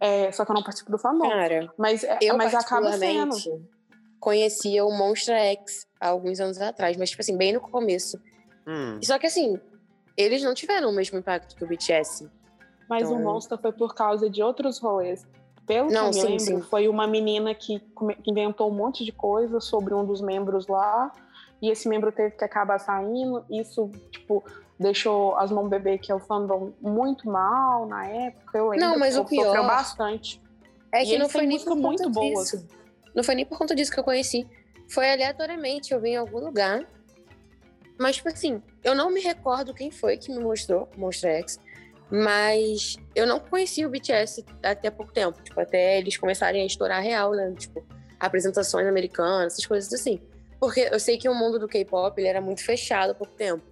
[SPEAKER 5] É, só que eu não participo do fandom.
[SPEAKER 3] Cara,
[SPEAKER 5] Mas, é-
[SPEAKER 3] eu
[SPEAKER 5] mas acaba sendo.
[SPEAKER 3] conhecia o Monster X há alguns anos atrás, mas, tipo assim, bem no começo.
[SPEAKER 4] Hum,
[SPEAKER 3] Só que, assim, eles não tiveram o mesmo impacto que o BTS.
[SPEAKER 5] Mas o
[SPEAKER 3] Então-
[SPEAKER 5] Monster foi por causa de outros rolês. Pelo
[SPEAKER 3] Não,
[SPEAKER 5] que eu
[SPEAKER 3] sim,
[SPEAKER 5] lembro,
[SPEAKER 3] sim.
[SPEAKER 5] foi uma menina que inventou um monte de coisa sobre um dos membros lá. E esse membro teve que acabar saindo. Isso, tipo, deixou as mãos bebê, que é o fandom, muito mal na época. Eu lembro
[SPEAKER 3] Não, mas o
[SPEAKER 5] sofreu
[SPEAKER 3] pior-
[SPEAKER 5] bastante.
[SPEAKER 3] É
[SPEAKER 5] E
[SPEAKER 3] que não foi nem por
[SPEAKER 5] muito
[SPEAKER 3] conta
[SPEAKER 5] boas.
[SPEAKER 3] disso. Não foi nem por conta disso que eu conheci. Foi aleatoriamente, eu vi em algum lugar. Mas, tipo assim, eu não me recordo quem foi que me mostrou Monster X. Mas eu não conhecia o BTS até pouco tempo. Tipo, até eles começarem a estourar real, né? Tipo, apresentações americanas, essas coisas assim. Porque eu sei que o mundo do K-pop ele era muito fechado há pouco tempo.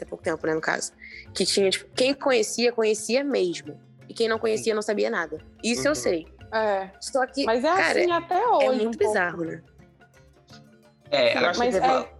[SPEAKER 3] Até pouco tempo, né, no caso. Que tinha, tipo, quem conhecia, conhecia mesmo. E quem não conhecia, não sabia nada. Isso eu
[SPEAKER 4] Uhum.
[SPEAKER 3] sei.
[SPEAKER 5] É.
[SPEAKER 3] Só que,
[SPEAKER 5] Mas é
[SPEAKER 3] cara,
[SPEAKER 5] assim até hoje.
[SPEAKER 3] é
[SPEAKER 5] um
[SPEAKER 3] muito
[SPEAKER 5] pouco.
[SPEAKER 3] bizarro, né?
[SPEAKER 1] É,
[SPEAKER 4] Eu acho
[SPEAKER 5] Mas
[SPEAKER 4] que
[SPEAKER 5] é,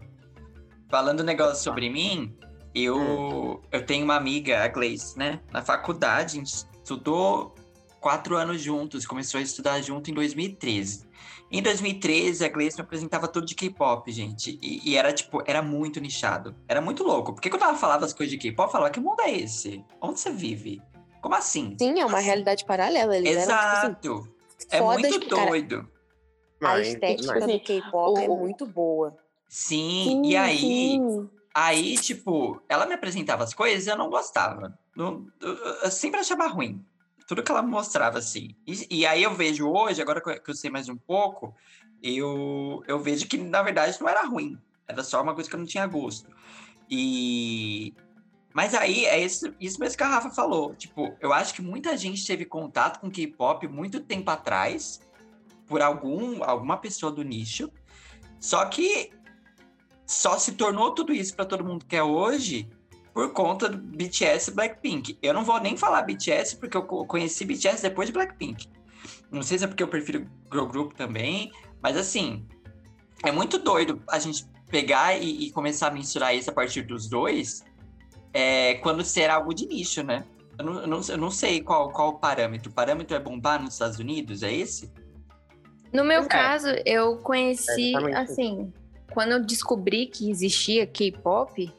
[SPEAKER 1] falando um negócio sobre mim, eu, eu tenho uma amiga, a Gleice, né? Na faculdade, a gente estudou quatro anos juntos, começou a estudar junto em 2013. Em 2013, a Gleice me apresentava tudo de K-pop, gente. E, e era, tipo, era muito nichado. Era muito louco. Porque quando ela falava as coisas de K-pop, eu falava, que mundo é esse? Onde você vive? Como assim?
[SPEAKER 3] Sim, é uma realidade paralela. Eles eram, tipo
[SPEAKER 1] Exato.
[SPEAKER 3] assim,
[SPEAKER 1] é muito
[SPEAKER 3] cara,
[SPEAKER 1] doido.
[SPEAKER 3] A
[SPEAKER 4] mas-
[SPEAKER 3] estética
[SPEAKER 4] mas-
[SPEAKER 3] do K-pop é muito boa.
[SPEAKER 1] Sim,
[SPEAKER 5] sim,
[SPEAKER 1] e aí,
[SPEAKER 5] sim.
[SPEAKER 1] aí, tipo, ela me apresentava as coisas e eu não gostava. Não- eu, eu sempre achava ruim. Tudo que ela mostrava, assim. E, e aí eu vejo hoje, agora que eu sei mais um pouco, eu, eu vejo que, na verdade, não era ruim. Era só uma coisa que eu não tinha gosto. E... Mas aí, é isso, isso mesmo que a Rafa falou. Tipo, eu acho que muita gente teve contato com K-pop muito tempo atrás, por algum, alguma pessoa do nicho. Só que só se tornou tudo isso para todo mundo que é hoje por conta do BTS e Blackpink. Eu não vou nem falar BTS porque eu co- conheci BTS depois de Blackpink. Não sei se é porque eu prefiro girl group também, mas assim, é muito doido a gente pegar e, e começar a mensurar isso a partir dos dois, é, quando ser algo de nicho, né? Eu não, eu não, eu não sei qual, qual o parâmetro. O parâmetro é bombar nos Estados Unidos? É esse?
[SPEAKER 2] No meu
[SPEAKER 4] É.
[SPEAKER 2] caso, eu conheci,
[SPEAKER 4] exatamente
[SPEAKER 2] assim, quando eu descobri que existia K-pop,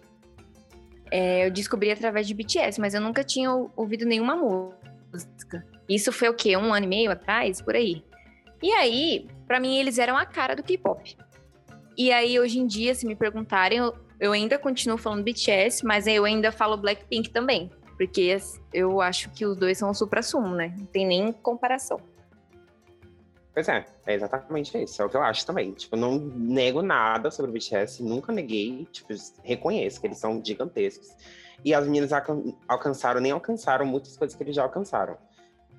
[SPEAKER 2] é, eu descobri através de BTS, mas eu nunca tinha ou- ouvido nenhuma música. Isso foi o quê? Um ano e meio atrás, por aí. E aí, pra mim, eles eram a cara do K-pop. E aí, hoje em dia, se me perguntarem, eu, eu ainda continuo falando BTS, mas eu ainda falo Blackpink também. Porque eu acho que os dois são o supra-sumo, né? Não tem nem comparação.
[SPEAKER 4] Pois é, é exatamente isso. É o que eu acho também. Tipo, não nego nada sobre o BTS, nunca neguei. Tipo, reconheço que eles são gigantescos. E as meninas alcan- alcançaram, nem alcançaram muitas coisas que eles já alcançaram.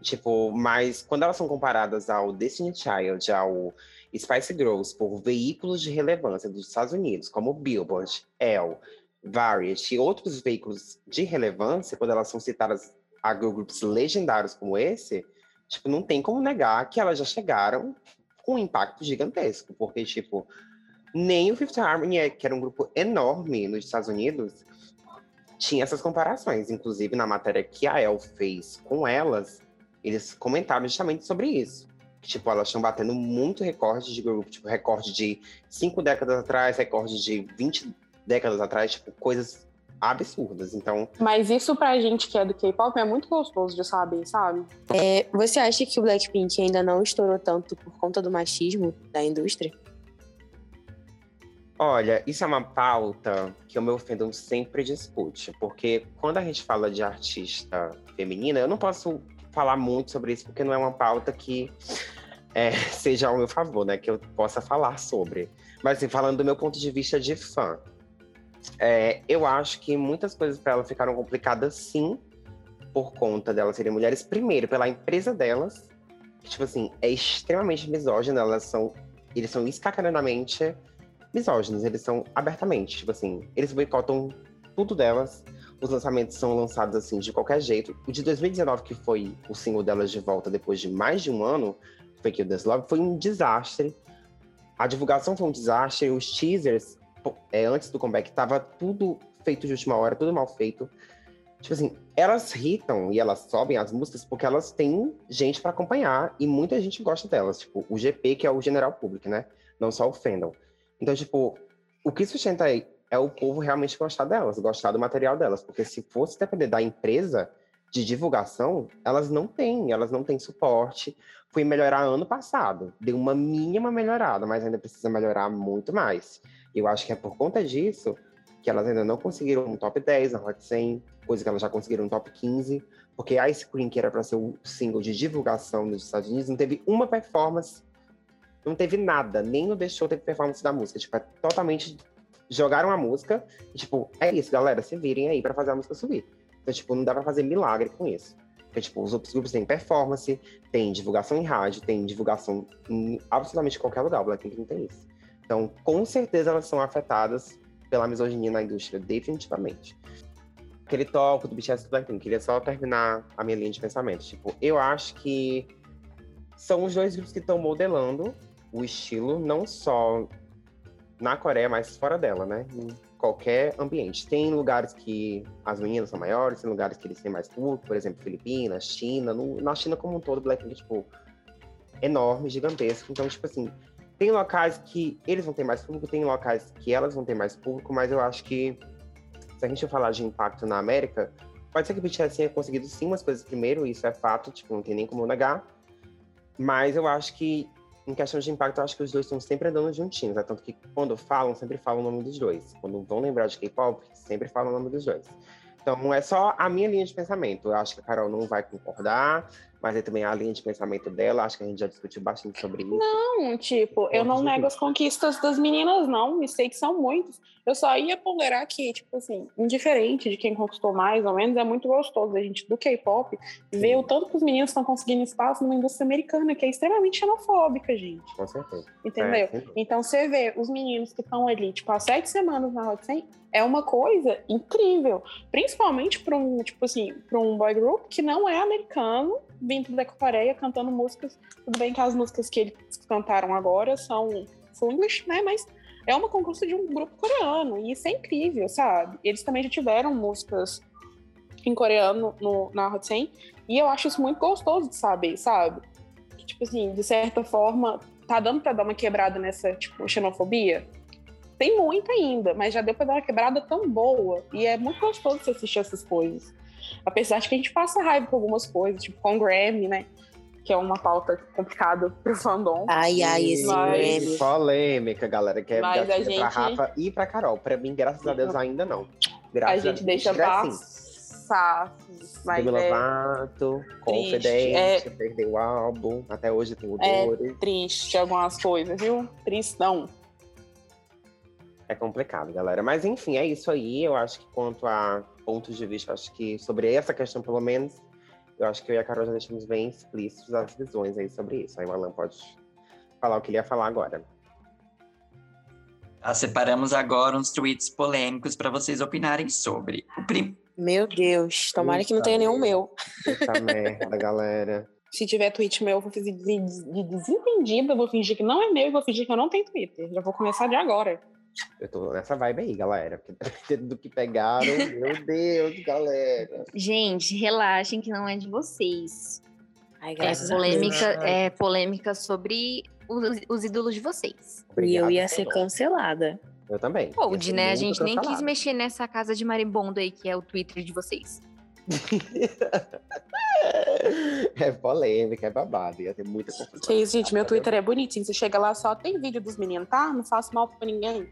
[SPEAKER 4] Tipo, mas quando elas são comparadas ao Destiny Child, ao Spice Girls, por veículos de relevância dos Estados Unidos, como Billboard, Elle, Variety e outros veículos de relevância, quando elas são citadas a groups legendários como esse, tipo, não tem como negar que elas já chegaram com um impacto gigantesco, porque, tipo, nem o Fifth Harmony, que era um grupo enorme nos Estados Unidos, tinha essas comparações. Inclusive, na matéria que a El fez com elas, eles comentaram justamente sobre isso. Tipo, elas estão batendo muito recorde de grupo, tipo, recorde de cinco décadas atrás, recorde de 20 décadas atrás, tipo, coisas absurdas. Então.
[SPEAKER 5] Mas isso pra gente que é do K-pop é muito gostoso de saber, sabe?
[SPEAKER 3] É, você acha que o Blackpink ainda não estourou tanto por conta do machismo da indústria?
[SPEAKER 4] Olha, isso é uma pauta que o meu fandom sempre discute, porque quando a gente fala de artista feminina, eu não posso falar muito sobre isso, porque não é uma pauta que é, seja ao meu favor, né? Que eu possa falar sobre. Mas assim, falando do meu ponto de vista de fã, é, eu acho que muitas coisas para ela ficaram complicadas, sim, por conta delas serem mulheres. Primeiro, pela empresa delas, que, tipo assim, é extremamente misógina. Elas são, eles são escacaradamente misóginos. Eles são abertamente, tipo assim, eles boicotam tudo delas. Os lançamentos são lançados assim de qualquer jeito. O de 2019, que foi o single delas de volta depois de mais de um ano, foi que o Love, foi um desastre. A divulgação foi um desastre. Os teasers é, antes do comeback, tava tudo feito de última hora, tudo mal feito. Tipo assim, elas hitam e elas sobem as músicas porque elas têm gente para acompanhar e muita gente gosta delas. Tipo, o GP, que é o General Public, né? Não só o fandom. Então, tipo, o que sustenta aí é o povo realmente gostar delas, gostar do material delas. Porque se fosse depender da empresa de divulgação, elas não têm, elas não têm suporte. Fui melhorar ano passado, deu uma mínima melhorada, mas ainda precisa melhorar muito mais. Eu acho que é por conta disso que elas ainda não conseguiram um top 10 na Hot 100, coisa que elas já conseguiram um top 15, porque Ice Cream, que era para ser o single de divulgação nos Estados Unidos, não teve uma performance, não teve nada, nem no The Show teve performance da música. Tipo, é totalmente. Jogaram a música e, tipo, é isso, galera, se virem aí para fazer a música subir. Então, tipo, não dá pra fazer milagre com isso. Porque, tipo, os outros grupos têm performance, tem divulgação em rádio, tem divulgação em absolutamente qualquer lugar. O Blackpink não tem isso. Então, com certeza, elas são afetadas pela misoginia na indústria, definitivamente. Aquele toque do BTS do Blackpink, queria só terminar a minha linha de pensamento. Tipo, eu acho que são os dois grupos que estão modelando o estilo, não só na Coreia, mas fora dela, né? Em qualquer ambiente. Tem lugares que as meninas são maiores, tem lugares que eles têm mais público, por exemplo, Filipinas, China. No, na China como um todo, Blackpink, tipo, enorme, gigantesco. Então, tipo assim, tem locais que eles vão ter mais público, tem locais que elas vão ter mais público, mas eu acho que se a gente falar de impacto na América, pode ser que o BTS tenha conseguido sim umas coisas primeiro, isso é fato, tipo, não tem nem como negar. Mas eu acho que, em questão de impacto, eu acho que os dois estão sempre andando juntinhos, né? Tanto que quando falam, sempre falam o nome dos dois. Quando vão lembrar de K-pop, sempre falam o nome dos dois. Então, é só a minha linha de pensamento. Eu acho que a Carol não vai concordar, mas é também a linha de pensamento dela, acho que a gente já discutiu bastante sobre isso.
[SPEAKER 5] Não, tipo, eu não nego as conquistas das meninas, não, me sei que são muitos. Eu só ia ponderar que, tipo assim, indiferente de quem conquistou mais ou menos, é muito gostoso a gente do K-pop ver o tanto que os meninos estão conseguindo espaço numa indústria americana, que é extremamente xenofóbica, gente.
[SPEAKER 4] Com certeza.
[SPEAKER 5] Entendeu? É, então você vê os meninos que estão ali, tipo, há sete semanas na Hot 100, é uma coisa incrível. Principalmente para um, tipo assim, para um boy group que não é americano, vindo da Coreia, cantando músicas. Tudo bem que as músicas que eles cantaram agora são English, né? Mas é uma conquista de um grupo coreano. E isso é incrível, sabe? Eles também já tiveram músicas em coreano no, na Hot 100. E eu acho isso muito gostoso de saber, sabe? Que, tipo assim, de certa forma, tá dando pra dar uma quebrada nessa, tipo, xenofobia tem muito ainda, mas já deu pra dar uma quebrada tão boa. E é muito gostoso você assistir essas coisas. Apesar de que a gente passa raiva com algumas coisas, tipo com o Grammy, né? Que é uma pauta complicada pro fandom.
[SPEAKER 3] Ai, ai, esse mas... Grammy.
[SPEAKER 4] Polêmica, galera. Que é mas a gente... pra Rafa e pra Carol. Pra mim, graças a Deus, ainda não. Graças
[SPEAKER 5] a gente a deixa passar.
[SPEAKER 4] Mas Demi é... Lovato, Confidente, é... perdeu o álbum. Até hoje tem o
[SPEAKER 5] É triste algumas coisas, viu? Tristão.
[SPEAKER 4] É complicado, galera. Mas enfim, é isso aí. Eu acho que quanto a pontos de vista, acho que sobre essa questão, pelo menos, eu acho que eu e a Carol já deixamos bem explícitos as visões aí sobre isso. Aí o Alan pode falar o que ele ia falar agora.
[SPEAKER 1] Ah, separamos agora uns tweets polêmicos para vocês opinarem sobre.
[SPEAKER 3] Prim... Meu Deus, tomara Eita que não tenha nenhum meu.
[SPEAKER 4] Puta merda, galera.
[SPEAKER 5] Se tiver tweet meu, eu vou fingir de de desentendida, vou fingir que não é meu e vou fingir que eu não tenho Twitter. Já vou começar de agora.
[SPEAKER 4] Eu tô nessa vibe aí, galera. Porque dependendo do que pegaram, meu Deus, galera.
[SPEAKER 2] Gente, relaxem que não é de vocês.
[SPEAKER 3] Ai,
[SPEAKER 2] É polêmica, é polêmica sobre os, os ídolos de vocês.
[SPEAKER 3] E eu
[SPEAKER 4] Obrigado,
[SPEAKER 3] ia ser cancelada.
[SPEAKER 4] Eu também. Ser
[SPEAKER 2] né? A gente nem quis mexer nessa casa de marimbondo aí, que é o Twitter de vocês.
[SPEAKER 4] É polêmica, é babado. Ia ter muita confusão.
[SPEAKER 5] Que isso, gente, meu Twitter é bonitinho. Você chega lá, só tem vídeo dos meninos, tá? Não faço mal pra ninguém.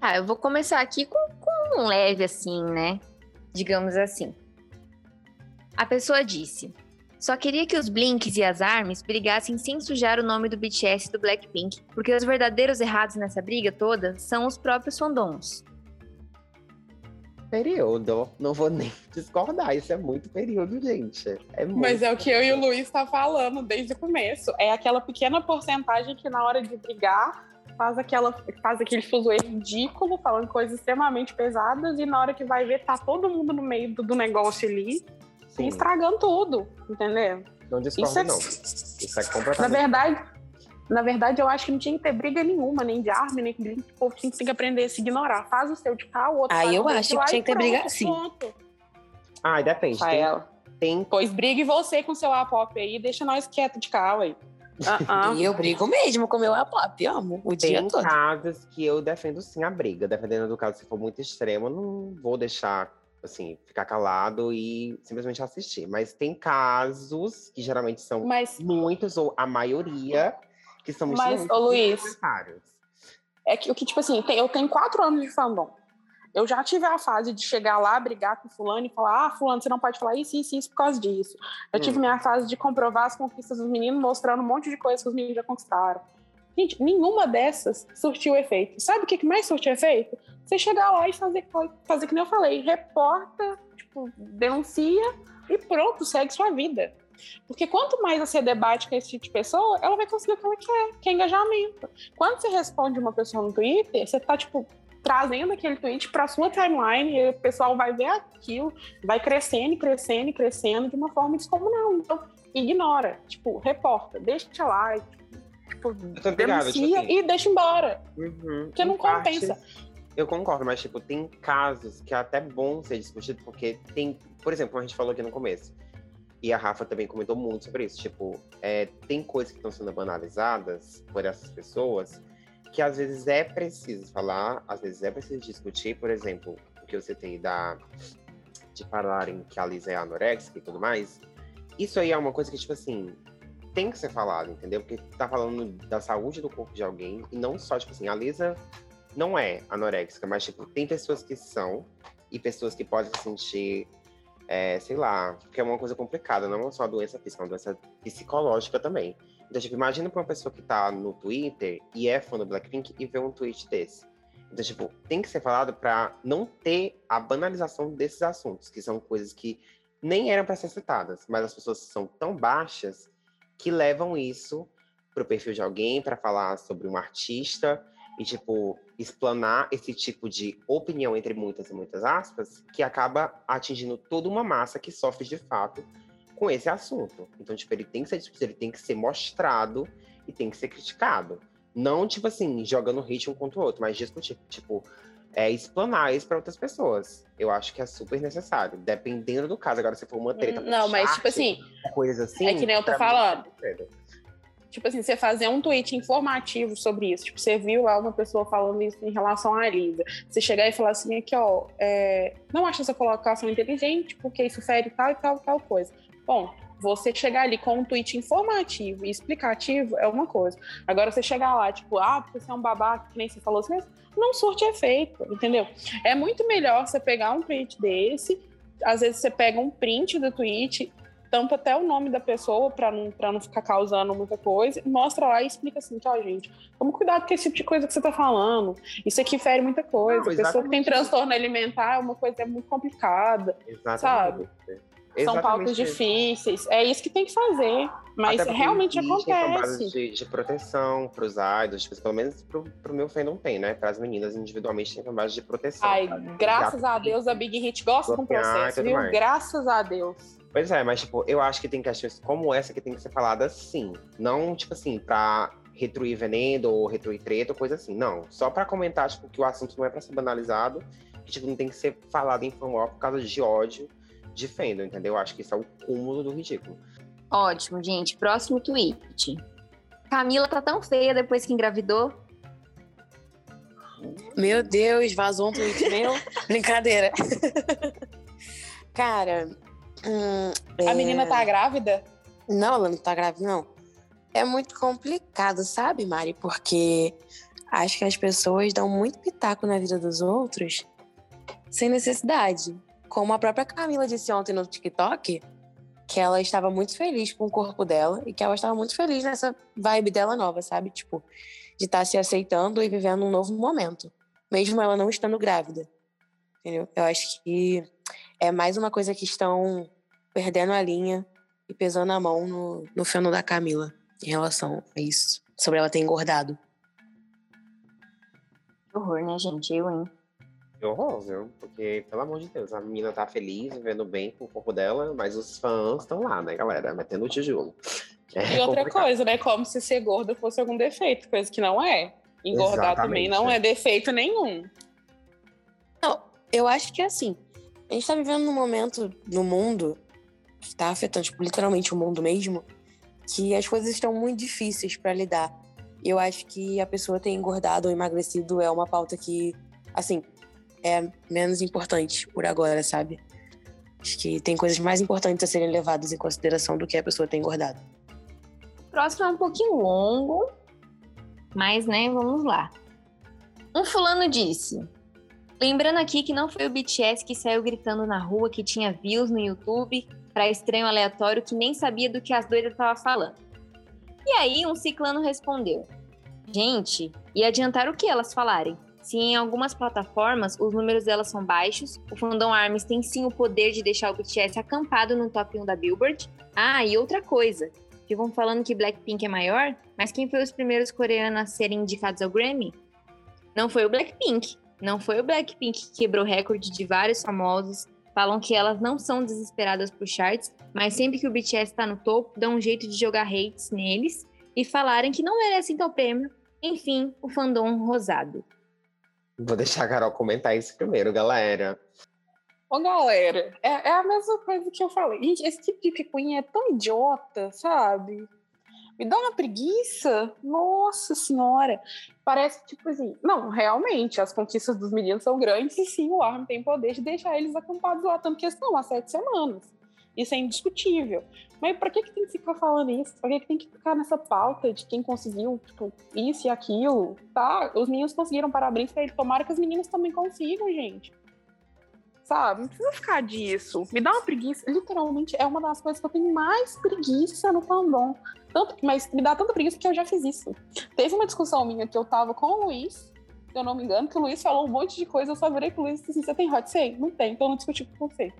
[SPEAKER 2] Tá, eu vou começar aqui com, com um leve assim, né? Digamos assim. A pessoa disse: Só queria que os Blinks e as ARMYs brigassem sem sujar o nome do BTS e do Blackpink, porque os verdadeiros errados nessa briga toda são os próprios fandoms.
[SPEAKER 4] Período. Não vou nem discordar. Isso é muito período, gente. É muito
[SPEAKER 5] Mas é o que eu e o Luiz tá falando desde o começo. É aquela pequena porcentagem que na hora de brigar faz, aquela, faz aquele fuzuê ridículo, falando coisas extremamente pesadas, e na hora que vai ver, tá todo mundo no meio do, do negócio ali e
[SPEAKER 4] Sim,
[SPEAKER 5] estragando tudo, entendeu?
[SPEAKER 4] não discordo,
[SPEAKER 5] Isso é-
[SPEAKER 4] não. Isso é
[SPEAKER 5] Na
[SPEAKER 4] completamente.
[SPEAKER 5] verdade, na verdade, eu acho que não tinha que ter briga nenhuma, nem de arma, nem de. O povo tinha que aprender a se ignorar. Faz o seu de cá, o outro
[SPEAKER 3] Ah,
[SPEAKER 5] faz
[SPEAKER 3] eu acho que tinha que ter briga assim.
[SPEAKER 4] Ah, depende. Tem, tem
[SPEAKER 5] Pois brigue você com seu A-pop aí, deixa nós quieto de cá, ué. Ah, ah.
[SPEAKER 3] E eu brigo mesmo com o meu A-pop, amo, o dia
[SPEAKER 4] Tem
[SPEAKER 3] todo.
[SPEAKER 4] casos que eu defendo sim a briga. Dependendo do caso, se for muito extremo, eu não vou deixar, assim, ficar calado e simplesmente assistir. Mas tem casos, que geralmente são
[SPEAKER 5] Mas
[SPEAKER 4] muitos, ou a maioria, que são
[SPEAKER 5] Mas,
[SPEAKER 4] extremamente
[SPEAKER 5] ô, Luiz, é que o que, tipo assim, tem- eu tenho quatro anos de fandom. Eu já tive a fase de chegar lá, brigar com fulano e falar: ah, fulano, você não pode falar isso, isso, isso por causa disso. Eu
[SPEAKER 4] Hum.
[SPEAKER 5] tive minha fase de comprovar as conquistas dos meninos, mostrando um monte de coisas que os meninos já conquistaram. Gente, nenhuma dessas surtiu efeito. Sabe o que mais surtiu efeito? Você chegar lá e fazer, fazer que nem eu falei, reporta, tipo, denuncia e pronto, segue sua vida. Porque quanto mais você debate com esse tipo de pessoa, ela vai conseguir o que ela quer, que é engajamento. Quando você responde uma pessoa no Twitter, você tá, tipo, trazendo aquele tweet para sua timeline e o pessoal vai ver aquilo, vai crescendo, crescendo, e crescendo de uma forma descomunal. Então, ignora, tipo, reporta, deixa lá, tipo,
[SPEAKER 4] tipo
[SPEAKER 5] denuncia
[SPEAKER 4] assim,
[SPEAKER 5] e deixa embora,
[SPEAKER 4] Uhum,
[SPEAKER 5] porque
[SPEAKER 4] em
[SPEAKER 5] não
[SPEAKER 4] parte,
[SPEAKER 5] compensa.
[SPEAKER 4] Eu concordo, mas tipo, tem casos que é até bom ser discutido, porque tem, por exemplo, como a gente falou aqui no começo, e a Rafa também comentou muito sobre isso, tipo, é, tem coisas que estão sendo banalizadas por essas pessoas que às vezes é preciso falar, às vezes é preciso discutir, por exemplo, o que eu citei da de falarem que a Lisa é anorexica e tudo mais, isso aí é uma coisa que, tipo assim, tem que ser falado, entendeu? Porque tá falando da saúde do corpo de alguém, e não só, tipo assim, a Lisa não é anoréxica, mas, tipo, tem pessoas que são, e pessoas que podem se sentir, é, sei lá, porque é uma coisa complicada, não é só doença física, é uma doença psicológica também. Então, tipo, imagina pra uma pessoa que tá no Twitter e é fã do Blackpink e vê um tweet desse. Então, tipo, tem que ser falado pra não ter a banalização desses assuntos, que são coisas que nem eram para ser citadas, mas as pessoas são tão baixas que levam isso pro perfil de alguém para falar sobre um artista e, tipo, explanar esse tipo de opinião, entre muitas e muitas aspas, que acaba atingindo toda uma massa que sofre de fato com esse assunto. Então, tipo, ele tem que ser discutido, ele tem que ser mostrado e tem que ser criticado. Não, tipo assim, jogando hate um contra o outro, mas discutir, tipo, é, explanar isso para outras pessoas. Eu acho que é super necessário, dependendo do caso. Agora, se for uma treta. por
[SPEAKER 5] Não, mas, tipo assim,
[SPEAKER 4] coisas assim.
[SPEAKER 5] é que nem eu tô
[SPEAKER 4] mim,
[SPEAKER 5] falando.
[SPEAKER 4] precisa.
[SPEAKER 5] tipo assim, você fazer um tweet informativo sobre isso. Tipo, você viu lá uma pessoa falando isso em relação à Lisa. Você chegar e falar assim, aqui, ó, é, não acho essa colocação inteligente, porque isso fere tal e tal tal coisa. Bom, você chegar ali com um tweet informativo e explicativo é uma coisa. Agora, você chegar lá, tipo, ah, porque você é um babaca, que nem você falou assim, não surte efeito, entendeu? É muito melhor você pegar um tweet desse, às vezes você pega um print do tweet, tampa até o nome da pessoa para não, pra não ficar causando muita coisa, mostra lá e explica assim, ó, gente, toma cuidado com esse tipo de coisa que você tá falando. Isso aqui fere muita coisa.
[SPEAKER 4] Não,
[SPEAKER 5] a pessoa que tem transtorno alimentar é uma coisa muito complicada.
[SPEAKER 4] Exatamente.
[SPEAKER 5] São pautas
[SPEAKER 4] isso.
[SPEAKER 5] difíceis. É isso que tem que fazer. Mas realmente
[SPEAKER 4] cambadas
[SPEAKER 5] acontece.
[SPEAKER 4] De, de proteção para os idols, tipo, pelo menos pro, pro meu fandom tem, né? Para as meninas individualmente tem cambadas de proteção.
[SPEAKER 5] Ai,
[SPEAKER 4] sabe?
[SPEAKER 5] graças a Deus a Big Hit gosta um
[SPEAKER 4] e
[SPEAKER 5] processo, viu?
[SPEAKER 4] mais.
[SPEAKER 5] Graças a Deus.
[SPEAKER 4] Pois é, mas tipo, eu acho que tem questões como essa que tem que ser falada sim. Não, tipo assim, pra retruir veneno ou retruir treta ou coisa assim. Não. Só pra comentar, tipo, que o assunto não é pra ser banalizado, que tipo, não tem que ser falado em fanwall por causa de ódio de fandom, entendeu? Eu acho que isso é o cúmulo do ridículo.
[SPEAKER 2] Ótimo, gente. Próximo tweet. Camila tá tão feia depois que engravidou.
[SPEAKER 3] Meu Deus, vazou um tweet meu? Brincadeira. Cara. hum,
[SPEAKER 5] A
[SPEAKER 3] é-
[SPEAKER 5] menina tá grávida?
[SPEAKER 3] Não, ela não tá grávida, não. É muito complicado, sabe, Mari? Porque acho que as pessoas dão muito pitaco na vida dos outros sem necessidade. Como a própria Camila disse ontem no TikTok, que ela estava muito feliz com o corpo dela e que ela estava muito feliz nessa vibe dela nova, sabe? Tipo, de estar se aceitando e vivendo um novo momento, mesmo ela não estando grávida. Entendeu? Eu acho que é mais uma coisa que estão perdendo a linha e pesando a mão no, no feno da Camila em relação a isso, sobre ela ter engordado.
[SPEAKER 2] Que horror, né, gente? Eu, hein?
[SPEAKER 4] Que horror, viu? Porque, pelo amor de Deus, a menina tá feliz, vivendo bem com o corpo dela, mas os fãs estão lá, né, galera? Metendo o tijolo. É
[SPEAKER 5] E outra
[SPEAKER 4] complicado.
[SPEAKER 5] coisa, né? Como se ser gorda fosse algum defeito, coisa que não é. Engordar também
[SPEAKER 4] Exatamente.
[SPEAKER 5] não é defeito nenhum.
[SPEAKER 3] Não, eu acho que é assim. A gente tá vivendo num momento no mundo que tá afetando, tipo, literalmente o mundo mesmo, que as coisas estão muito difíceis pra lidar. E eu acho que a pessoa ter engordado ou emagrecido é uma pauta que, assim, é menos importante por agora, sabe? Acho que tem coisas mais importantes a serem levadas em consideração do que a pessoa ter engordado.
[SPEAKER 2] O próximo é um pouquinho longo, mas, né, vamos lá. Um fulano disse: Lembrando aqui que não foi o BTS que saiu gritando na rua que tinha views no YouTube pra estranho aleatório que nem sabia do que as doidas estavam falando. E aí um ciclano respondeu: Gente, e adiantar o que elas falarem? Se em algumas plataformas os números delas são baixos, o Fandom Arms tem sim o poder de deixar o BTS acampado no top 1 da Billboard. Ah, e outra coisa, ficam falando que Blackpink é maior, mas quem foi os primeiros coreanos a serem indicados ao Grammy? Não foi o Blackpink. Não foi o Blackpink que quebrou recorde de vários famosos. Falam que elas não são desesperadas por charts, mas sempre que o BTS tá no topo, dão um jeito de jogar hates neles e falarem que não merecem tal prêmio. Enfim, o fandom rosado.
[SPEAKER 4] Vou deixar a Carol comentar isso primeiro, galera.
[SPEAKER 5] Ô, galera, é, é a mesma coisa que eu falei. Gente, esse tipo de picuinha é tão idiota, sabe? Me dá uma preguiça. Nossa senhora. Parece tipo assim. Não, realmente, as conquistas dos meninos são grandes e sim, o Arm tem poder de deixar eles acampados lá, tanto que estão há sete semanas. Isso é indiscutível. Mas pra que, que tem que ficar falando isso? Pra que, que tem que ficar nessa pauta de quem conseguiu, tipo, isso e aquilo? Tá, os meninos conseguiram parabéns pra ele. Tomara que as meninas também consigam, gente sabe? Não precisa ficar disso. Me dá uma preguiça. Literalmente, é uma das coisas que eu tenho mais preguiça no fandom. Tanto, mas me dá tanta preguiça que eu já fiz isso. Teve uma discussão minha que eu tava com o Luiz, se eu não me engano, que o Luiz falou um monte de coisa, eu só virei pro Luiz e disse assim, você tem hot say? Não tem, então eu não discuti com você.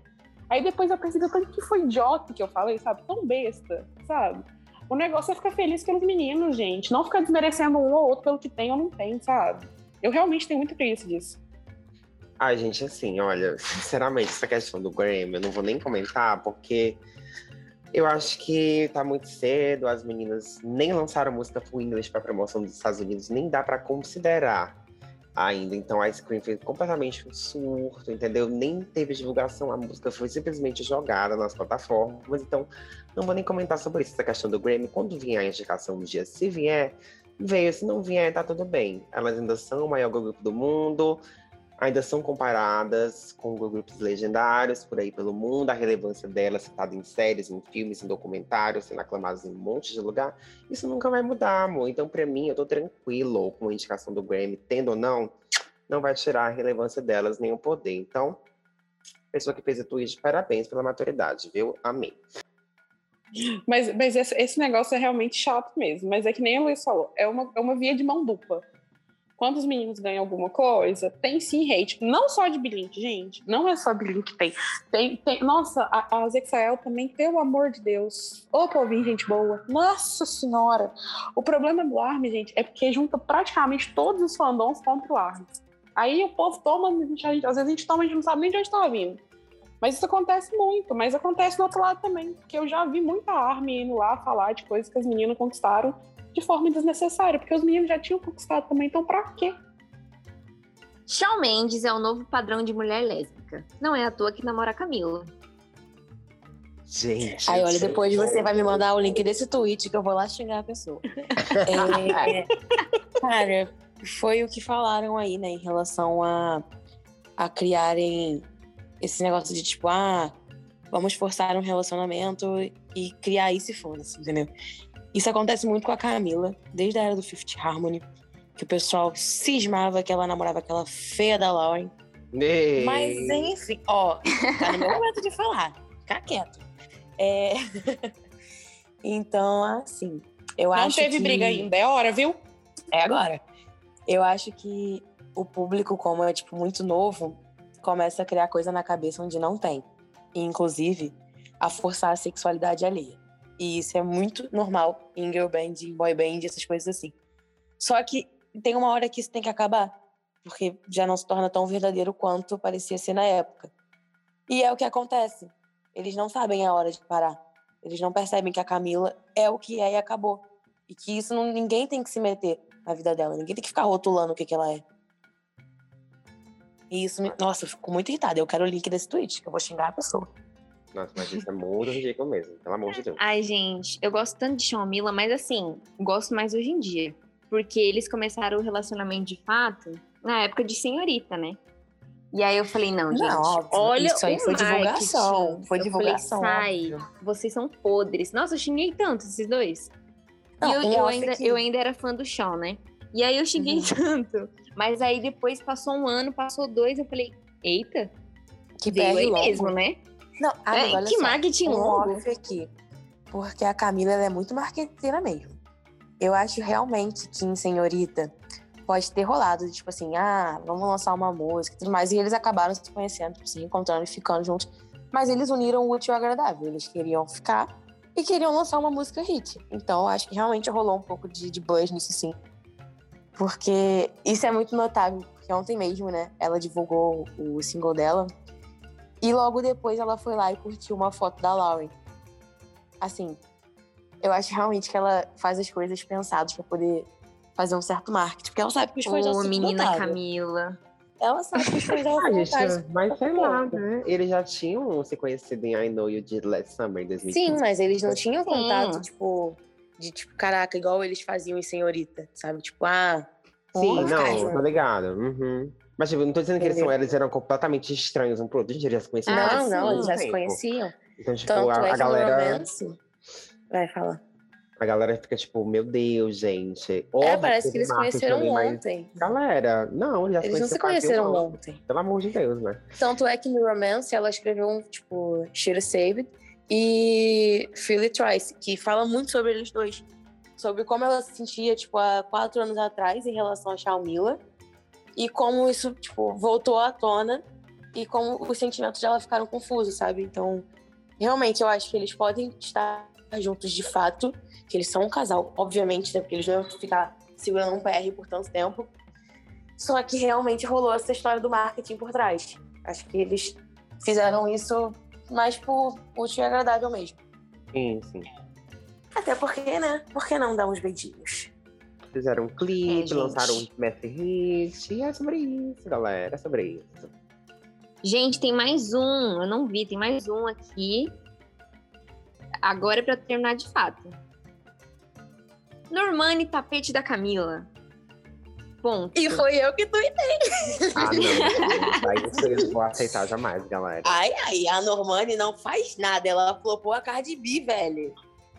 [SPEAKER 5] Aí depois eu percebi o tanto que foi idiota que eu falei, sabe? Tão besta, sabe? O negócio é ficar feliz pelos meninos, gente. Não ficar desmerecendo um ou outro pelo que tem ou não tem, sabe? Eu realmente tenho muito preguiça disso.
[SPEAKER 4] Ai, gente, assim, olha, sinceramente, essa questão do Grammy, eu não vou nem comentar, porque eu acho que tá muito cedo, as meninas nem lançaram música full English pra promoção dos Estados Unidos, nem dá pra considerar ainda. Então a Ice Cream fez completamente um surto, entendeu? Nem teve divulgação, a música foi simplesmente jogada nas plataformas. Então, não vou nem comentar sobre isso, essa questão do Grammy. Quando vier a indicação no dia, se vier, veio. Se não vier, tá tudo bem. Elas ainda são o maior grupo do mundo ainda são comparadas com grupos legendários por aí pelo mundo, a relevância delas citada em séries, em filmes, em documentários, sendo aclamadas em um monte de lugar, isso nunca vai mudar, amor. Então, para mim, eu tô tranquilo com a indicação do Grammy, tendo ou não, não vai tirar a relevância delas nem o poder. Então, pessoa que fez o tweet, parabéns pela maturidade, viu? Amém.
[SPEAKER 5] Mas, mas esse, esse negócio é realmente chato mesmo. Mas é que nem a Luiz falou, é uma, é uma via de mão dupla. Quando os meninos ganham alguma coisa, tem sim hate. Não só de Blink, gente. Não é só Blink que tem. tem, tem nossa, a, a Zexael também, pelo amor de Deus. Ô, povinho, gente boa. Nossa senhora. O problema do ARMY, gente, é porque junta praticamente todos os fandoms contra o ARMY. Aí o povo toma, a gente, às vezes a gente toma, a gente não sabe nem de onde tá vindo. Mas isso acontece muito, mas acontece do outro lado também. Porque eu já vi muita ARMY indo lá falar de coisas que as meninas conquistaram de forma desnecessária, porque os meninos já tinham conquistado também, então pra quê?
[SPEAKER 2] Shawn Mendes é o novo padrão de mulher lésbica. Não é à toa que namora a Camila.
[SPEAKER 4] Gente.
[SPEAKER 3] Aí, olha, depois você vai me mandar o link desse tweet que eu vou lá xingar a pessoa. É, cara, foi o que falaram aí, né, em relação a, a criarem esse negócio de tipo, ah, vamos forçar um relacionamento e criar isso e foda-se, entendeu? Isso acontece muito com a Camila, desde a era do Fifth Harmony, que o pessoal cismava que ela namorava aquela feia da Lauren.
[SPEAKER 4] Ei.
[SPEAKER 3] Mas enfim, ó, tá no meu momento de falar, ficar quieto. É... então, assim, eu
[SPEAKER 5] Não
[SPEAKER 3] acho
[SPEAKER 5] teve
[SPEAKER 3] que...
[SPEAKER 5] briga ainda, é hora, viu?
[SPEAKER 3] É agora. Eu acho que o público, como é tipo muito novo, começa a criar coisa na cabeça onde não tem. E, inclusive, a forçar a sexualidade alheia. E isso é muito normal em girl band, em boy band, essas coisas assim. Só que tem uma hora que isso tem que acabar, porque já não se torna tão verdadeiro quanto parecia ser na época. E é o que acontece. Eles não sabem a hora de parar. Eles não percebem que a Camila é o que é e acabou. E que isso não, ninguém tem que se meter na vida dela. Ninguém tem que ficar rotulando o que, que ela é. E isso me... Nossa, eu fico muito irritada. Eu quero o link desse tweet, que eu vou xingar a pessoa.
[SPEAKER 4] Nossa, mas isso é muito ridículo mesmo, pelo amor de Deus.
[SPEAKER 2] Ai, gente, eu gosto tanto de Shawn Mila, mas assim, gosto mais hoje em dia. Porque eles começaram o relacionamento de fato na época de senhorita, né? E aí eu falei, não, gente,
[SPEAKER 3] Não, óbvio,
[SPEAKER 2] olha
[SPEAKER 3] isso aí
[SPEAKER 2] o
[SPEAKER 3] foi divulgação, foi
[SPEAKER 2] Eu
[SPEAKER 3] divulgação,
[SPEAKER 2] Falei, sai, vocês são podres. Nossa, eu xinguei tanto esses dois.
[SPEAKER 3] Não,
[SPEAKER 2] e eu, eu ainda,
[SPEAKER 3] aqui.
[SPEAKER 2] eu ainda era fã do Shawn, né? E aí eu xinguei
[SPEAKER 3] Uhum.
[SPEAKER 2] tanto. Mas aí depois passou um ano, passou dois, eu falei, eita,
[SPEAKER 3] Que
[SPEAKER 2] veio
[SPEAKER 3] perde
[SPEAKER 2] aí mesmo, né?
[SPEAKER 3] Não,
[SPEAKER 2] É,
[SPEAKER 3] amigo, olha
[SPEAKER 2] que
[SPEAKER 3] só,
[SPEAKER 2] marketing longo.
[SPEAKER 3] aqui. Porque a Camila ela é muito marqueteira mesmo. Eu acho realmente que em Senhorita pode ter rolado, tipo assim, ah, vamos lançar uma música e tudo mais. E eles acabaram se conhecendo, se encontrando e ficando juntos. Mas eles uniram o útil ao agradável. Eles queriam ficar e queriam lançar uma música hit. Então, acho que realmente rolou um pouco de, de buzz nisso sim. Porque isso é muito notável. Porque ontem mesmo, né, ela divulgou o single dela. E logo depois ela foi lá e curtiu uma foto da Lauren. Assim, eu acho realmente que ela faz as coisas pensadas pra poder fazer um certo marketing. Porque ela sabe que os fãs dela
[SPEAKER 2] menina
[SPEAKER 3] otários.
[SPEAKER 2] Camila.
[SPEAKER 3] Ela sabe que os fãs dela
[SPEAKER 4] Ah, gente, mas sei lá, né? Eles já tinham se conhecido em I Know You Did Last Summer em 2015.
[SPEAKER 3] Sim, mas eles não tinham
[SPEAKER 2] Sim.
[SPEAKER 3] contato, tipo, de tipo, caraca, igual eles faziam em Senhorita, sabe? Tipo, ah,
[SPEAKER 4] Sim, não,
[SPEAKER 3] junto.
[SPEAKER 4] tô ligado. Uhum. Mas, tipo, não tô dizendo que eles, são, eles eram completamente estranhos um pro outro. Gente, eles já se conheciam há
[SPEAKER 3] Não, não, eles já se conheciam.
[SPEAKER 4] Então, tipo,
[SPEAKER 3] Tanto
[SPEAKER 4] a,
[SPEAKER 3] é
[SPEAKER 4] a galera.
[SPEAKER 3] Romance... Vai, fala.
[SPEAKER 4] A galera fica tipo, meu Deus, gente.
[SPEAKER 3] É,
[SPEAKER 4] Óbvio
[SPEAKER 3] parece que eles conheceram
[SPEAKER 4] mas,
[SPEAKER 3] ontem.
[SPEAKER 4] Galera, não, já
[SPEAKER 3] Eles não se conheceram ontem.
[SPEAKER 4] Pelo amor de Deus, né?
[SPEAKER 3] Tanto é que no Romance ela escreveu um, tipo, Should Save It e It Twice, que fala muito sobre eles dois. Sobre como ela se sentia, tipo, há quatro anos atrás em relação a Shalmila e como isso, tipo, voltou à tona e como os sentimentos dela ficaram confusos, sabe? Então, realmente, eu acho que eles podem estar juntos de fato, que eles são um casal, obviamente, né? Porque eles iam ficar segurando um PR por tanto tempo. Só que realmente rolou essa história do marketing por trás. Acho que eles fizeram isso mais por útil e agradável mesmo.
[SPEAKER 4] Sim, sim.
[SPEAKER 3] Até porque, né? Por que não dar uns beijinhos?
[SPEAKER 4] Fizeram um clipe,
[SPEAKER 2] É, gente.
[SPEAKER 4] lançaram um Master Hit. E é sobre isso, galera. É sobre isso.
[SPEAKER 2] Gente, tem mais um. Eu não vi, tem mais um aqui. Agora é pra terminar de fato. Normani tapete da Camila. Ponto.
[SPEAKER 3] E foi eu que tuitei.
[SPEAKER 4] Ah, não. Aí eu não vou aceitar jamais, galera.
[SPEAKER 3] Ai, ai, a Normani não faz nada. Ela flopou a Cardi B, velho.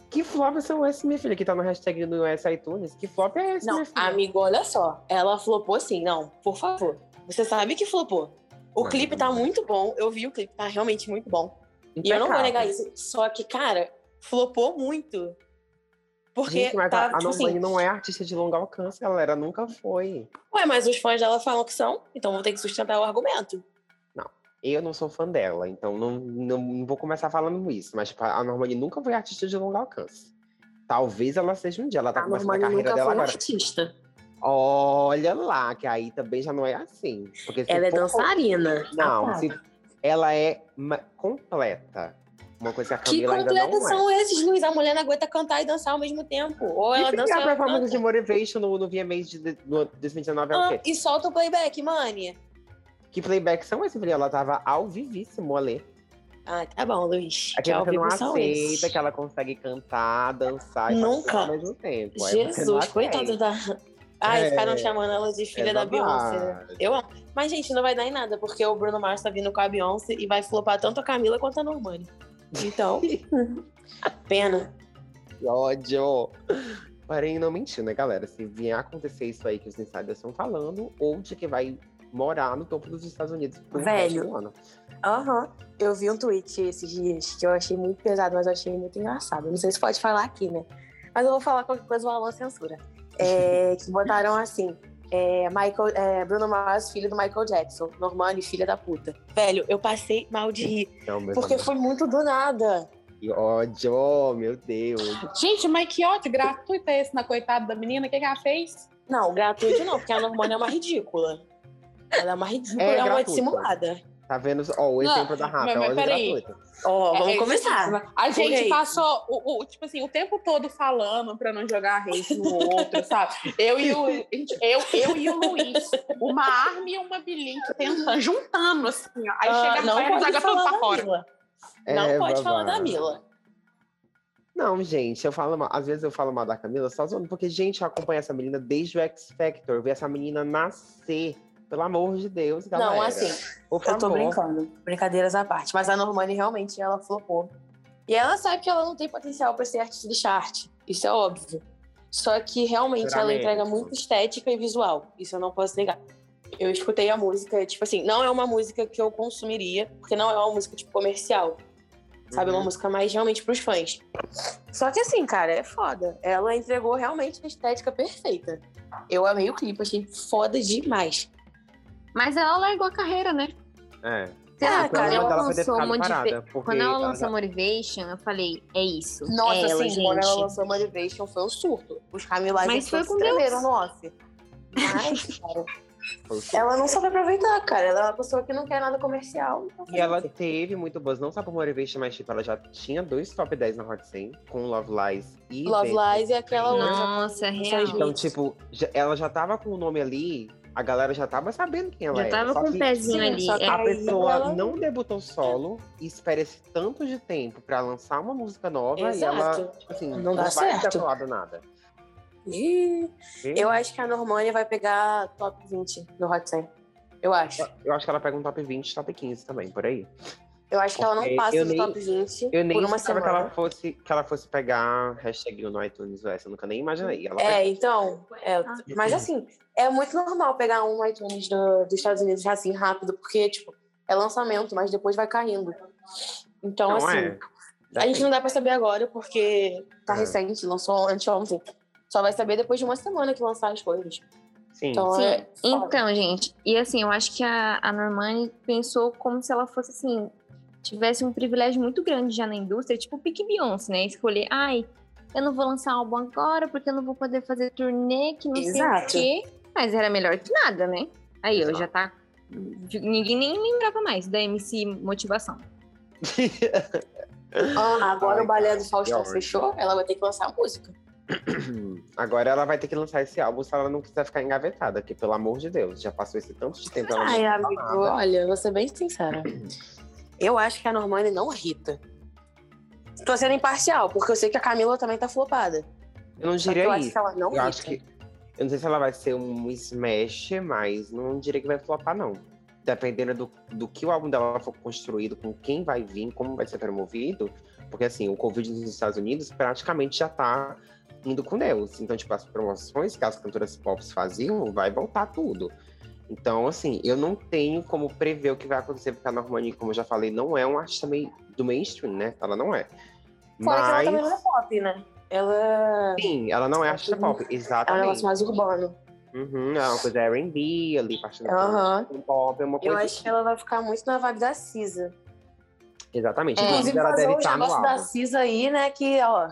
[SPEAKER 4] Que flop são esses, minha filha, que tá no hashtag do US iTunes? Que flop é esse,
[SPEAKER 3] Não,
[SPEAKER 4] minha filha?
[SPEAKER 3] amigo, olha só. Ela flopou sim, não. Por favor. Você sabe que flopou. O
[SPEAKER 4] Não,
[SPEAKER 3] clipe
[SPEAKER 4] não.
[SPEAKER 3] tá muito bom. Eu vi o clipe, tá realmente muito bom. E eu não vou
[SPEAKER 4] Impecável.
[SPEAKER 3] negar isso. Só que, cara, flopou muito. Porque
[SPEAKER 4] Gente, mas
[SPEAKER 3] tá,
[SPEAKER 4] a, a
[SPEAKER 3] tipo
[SPEAKER 4] Normani
[SPEAKER 3] assim,
[SPEAKER 4] não é artista de longo alcance, galera. Nunca foi.
[SPEAKER 3] ué, mas os fãs dela falam que são, então vou ter que sustentar o argumento.
[SPEAKER 4] Eu não sou fã dela, então não, não, não vou começar falando isso. Mas tipo, a Normani nunca foi artista de longo alcance. Talvez ela seja um dia. Ela tá
[SPEAKER 3] A
[SPEAKER 4] começando a
[SPEAKER 3] Normani
[SPEAKER 4] carreira
[SPEAKER 3] nunca
[SPEAKER 4] dela
[SPEAKER 3] foi
[SPEAKER 4] agora.
[SPEAKER 3] artista.
[SPEAKER 4] Olha lá, que aí também já não é assim. Porque
[SPEAKER 3] Ela é dançarina.
[SPEAKER 4] Não,
[SPEAKER 3] Ah, tá.
[SPEAKER 4] se- ela é ma- completa. Uma coisa que a
[SPEAKER 3] Que
[SPEAKER 4] Camila ainda não é.
[SPEAKER 3] são esses, Luiz? A mulher não aguenta cantar e dançar ao mesmo tempo. Ou ela
[SPEAKER 4] E
[SPEAKER 3] dança
[SPEAKER 4] a
[SPEAKER 3] ou ela
[SPEAKER 4] performance de Motivation no, no VMAs de, de, no 2019 é o
[SPEAKER 3] Ah,
[SPEAKER 4] quê?
[SPEAKER 3] e solta o playback, mani.
[SPEAKER 4] Que playback são esses, Bri? Ela tava ao vivíssimo ali.
[SPEAKER 3] Ah, tá bom, Luiz.
[SPEAKER 4] Aqui você não aceita
[SPEAKER 3] esses.
[SPEAKER 4] que ela consegue cantar, dançar e
[SPEAKER 3] Nunca.
[SPEAKER 4] ao mesmo tempo.
[SPEAKER 3] Jesus, coitada da. Ai,
[SPEAKER 4] É,
[SPEAKER 3] ficaram chamando ela de filha
[SPEAKER 4] é
[SPEAKER 3] da Beyoncé. Eu amo. Mas, gente, não vai dar em nada, porque o Bruno Mars tá vindo com a Beyoncé e vai flopar tanto a Camila quanto a Normani. Então, pena.
[SPEAKER 4] Que ódio! Porém, não mentiu, né, galera? Se vier acontecer isso aí que os insiders estão falando, ou de que vai morar no topo dos Estados Unidos por
[SPEAKER 3] Velho.
[SPEAKER 4] ano.
[SPEAKER 3] Aham. Eu vi um tweet esses dias que eu achei muito pesado, mas eu achei muito engraçado. Não sei se pode falar aqui, né? Mas eu vou falar qualquer coisa, o Alan censura. É, que botaram assim. É, Michael, é, Bruno Mars, filho do Michael Jackson. Normani, filha da puta. Velho, eu passei mal de rir.
[SPEAKER 4] Não, meus
[SPEAKER 3] Porque foi muito do nada.
[SPEAKER 4] Que ódio, meu Deus.
[SPEAKER 5] Gente, mas que ódio gratuito é esse na coitada da menina? O que, que ela fez?
[SPEAKER 3] Não, gratuito não, porque a Normani é uma ridícula. Ela é uma ridícula,
[SPEAKER 4] É
[SPEAKER 3] é, uma dissimulada.
[SPEAKER 4] Tá vendo? Ó, o
[SPEAKER 5] Não,
[SPEAKER 4] exemplo da Rafa,
[SPEAKER 5] mas-
[SPEAKER 4] é
[SPEAKER 5] mas peraí.
[SPEAKER 3] Ó, vamos
[SPEAKER 5] É,
[SPEAKER 3] começar.
[SPEAKER 5] A gente passou, o, o- tipo assim, o tempo todo falando pra não jogar hate no outro, sabe? Eu e o, gente, eu, eu e o Luiz, uma arma e uma bilink tentando, juntando, assim, ó. Aí
[SPEAKER 3] Ah,
[SPEAKER 5] chega
[SPEAKER 3] não
[SPEAKER 5] a
[SPEAKER 3] pode
[SPEAKER 5] joga tudo
[SPEAKER 3] falar
[SPEAKER 5] pra fora.
[SPEAKER 3] Mila. Não
[SPEAKER 4] É,
[SPEAKER 3] pode falar da. Mila.
[SPEAKER 4] Não, gente, eu falo mal, às vezes eu falo mal da Camila só zoando, porque, gente, eu acompanho essa menina desde o X Factor, ver essa menina nascer. Pelo amor de Deus, galera.
[SPEAKER 3] Não, assim,
[SPEAKER 4] Por
[SPEAKER 3] eu tô
[SPEAKER 4] favor.
[SPEAKER 3] brincando. Brincadeiras à parte. Mas a Normani realmente ela flopou. E ela sabe que ela não tem potencial pra ser artista de chart. Isso é óbvio. Só que realmente
[SPEAKER 4] Será
[SPEAKER 3] ela
[SPEAKER 4] mesmo?
[SPEAKER 3] entrega muito estética e visual. Isso eu não posso negar. Eu escutei a música, tipo assim, não é uma música que eu consumiria, porque não é uma música tipo comercial. Sabe, é
[SPEAKER 4] Uhum.
[SPEAKER 3] uma música mais realmente pros fãs. Só que assim, cara, é foda. Ela entregou realmente a estética perfeita. Eu amei o clipe, achei foda demais.
[SPEAKER 2] Mas ela largou a carreira, né?
[SPEAKER 4] É.
[SPEAKER 2] Sei lá,
[SPEAKER 3] Ah, cara,
[SPEAKER 2] ela lançou Motiva-
[SPEAKER 4] parada, porque
[SPEAKER 2] Quando ela
[SPEAKER 4] ela
[SPEAKER 2] lançou
[SPEAKER 4] já-
[SPEAKER 2] Motivation, eu falei, é isso.
[SPEAKER 3] Nossa,
[SPEAKER 2] é ela,
[SPEAKER 3] assim,
[SPEAKER 2] gente.
[SPEAKER 3] quando ela lançou Motivation foi um surto. Os camilais
[SPEAKER 2] Mas foi com
[SPEAKER 3] tremeram
[SPEAKER 2] Deus.
[SPEAKER 3] no off. Mas, cara, ela não soube aproveitar, cara. Ela é uma pessoa que não quer nada comercial. então
[SPEAKER 4] E ela
[SPEAKER 3] quê?
[SPEAKER 4] teve muito boas, não só por Motivation, mas tipo, ela já tinha dois top 10 na Hot 100, com Love Lies e
[SPEAKER 3] Love. Lies e aquela outra.
[SPEAKER 2] Nossa,
[SPEAKER 3] Só
[SPEAKER 2] real.
[SPEAKER 4] Então, tipo, já- ela já tava com o nome ali, a galera já tava sabendo quem ela
[SPEAKER 2] Já
[SPEAKER 4] era.
[SPEAKER 2] tava
[SPEAKER 4] só
[SPEAKER 2] com o
[SPEAKER 4] que
[SPEAKER 2] pezinho
[SPEAKER 3] sim,
[SPEAKER 2] ali.
[SPEAKER 3] só que
[SPEAKER 2] é.
[SPEAKER 4] A pessoa
[SPEAKER 3] ela-
[SPEAKER 4] não debutou solo e espera esse tanto de tempo pra lançar uma música nova e ela,
[SPEAKER 3] Exato.
[SPEAKER 4] assim,
[SPEAKER 3] Não dá
[SPEAKER 4] vai
[SPEAKER 3] certo.
[SPEAKER 4] ter falado nada.
[SPEAKER 3] Eu acho que a Normani vai pegar top 20 no Hot 100. Eu acho.
[SPEAKER 4] Eu acho que ela pega um top 20, top 15 também, por aí.
[SPEAKER 3] Eu acho que ela não passa do
[SPEAKER 4] nem-
[SPEAKER 3] top 20
[SPEAKER 4] Eu nem
[SPEAKER 3] por uma semana.
[SPEAKER 4] que ela, fosse, que ela fosse pegar hashtag no iTunes US, eu nunca nem imaginei. Ela
[SPEAKER 3] É,
[SPEAKER 4] pegou.
[SPEAKER 3] então. é, mas assim, é muito normal pegar um iTunes do- dos Estados Unidos assim rápido, porque, tipo, é lançamento, mas depois vai caindo. Então,
[SPEAKER 4] Não
[SPEAKER 3] assim,
[SPEAKER 4] é.
[SPEAKER 3] a gente não dá pra saber agora, porque tá
[SPEAKER 4] É.
[SPEAKER 3] recente, lançou anteontem. Só vai saber depois de uma semana que lançar as coisas.
[SPEAKER 4] Sim.
[SPEAKER 3] Então,
[SPEAKER 2] Sim,
[SPEAKER 3] é.
[SPEAKER 2] então, gente, e assim, eu acho que a, a Normani pensou como se ela fosse assim, tivesse um privilégio muito grande já na indústria, tipo o Pique Beyoncé, né? Escolher, ai, eu não vou lançar álbum agora porque eu não vou poder fazer turnê, que não
[SPEAKER 3] Exato.
[SPEAKER 2] sei o quê. Mas era melhor que nada, né? Aí eu
[SPEAKER 4] Exato.
[SPEAKER 2] já tá. Ninguém nem lembrava mais da MC Motivação.
[SPEAKER 3] Ah, agora
[SPEAKER 4] Ai,
[SPEAKER 3] o balé do Faustão fechou, ela vai ter que lançar a música.
[SPEAKER 4] Agora ela vai ter que lançar esse álbum se ela não quiser ficar engavetada, que pelo amor de Deus, já passou esse tanto de tempo. ela não
[SPEAKER 3] Ai, amigo,
[SPEAKER 4] nada.
[SPEAKER 3] olha, vou ser bem sincera. Eu acho que a Normani não irrita. Tô sendo imparcial, porque eu sei que a Camila também tá flopada.
[SPEAKER 4] Eu não
[SPEAKER 3] que eu
[SPEAKER 4] diria
[SPEAKER 3] acho
[SPEAKER 4] isso.
[SPEAKER 3] que ela não
[SPEAKER 4] Eu
[SPEAKER 3] irrita.
[SPEAKER 4] acho que. Eu não sei se ela vai ser um smash, mas não diria que vai flopar, não. Dependendo do, do que o álbum dela for construído, com quem vai vir, como vai ser promovido. Porque, assim, o Covid nos Estados Unidos praticamente já tá indo com Deus. Então, tipo, as promoções que as cantoras pop faziam, vai voltar tudo. Então, assim, eu não tenho como prever o que vai acontecer, porque a Normani, como eu já falei, não é um artista mei- do mainstream, né? Ela não é.
[SPEAKER 3] Fora que ela
[SPEAKER 4] Mas...
[SPEAKER 3] também não é pop, né? Ela.
[SPEAKER 4] Sim, ela não é artista pop,
[SPEAKER 3] É um
[SPEAKER 4] exatamente.
[SPEAKER 3] negócio mais urbano.
[SPEAKER 4] Uhum, é uma coisa R&B ali, partindo
[SPEAKER 3] Aham.
[SPEAKER 4] do pop, é uma
[SPEAKER 3] Eu
[SPEAKER 4] coisa...
[SPEAKER 3] acho que ela vai ficar muito na vibe da Cisa.
[SPEAKER 4] Exatamente,
[SPEAKER 2] É.
[SPEAKER 4] inclusive ela deve estar no
[SPEAKER 3] negócios da
[SPEAKER 4] álbum.
[SPEAKER 3] Cisa aí, né? Que, ó.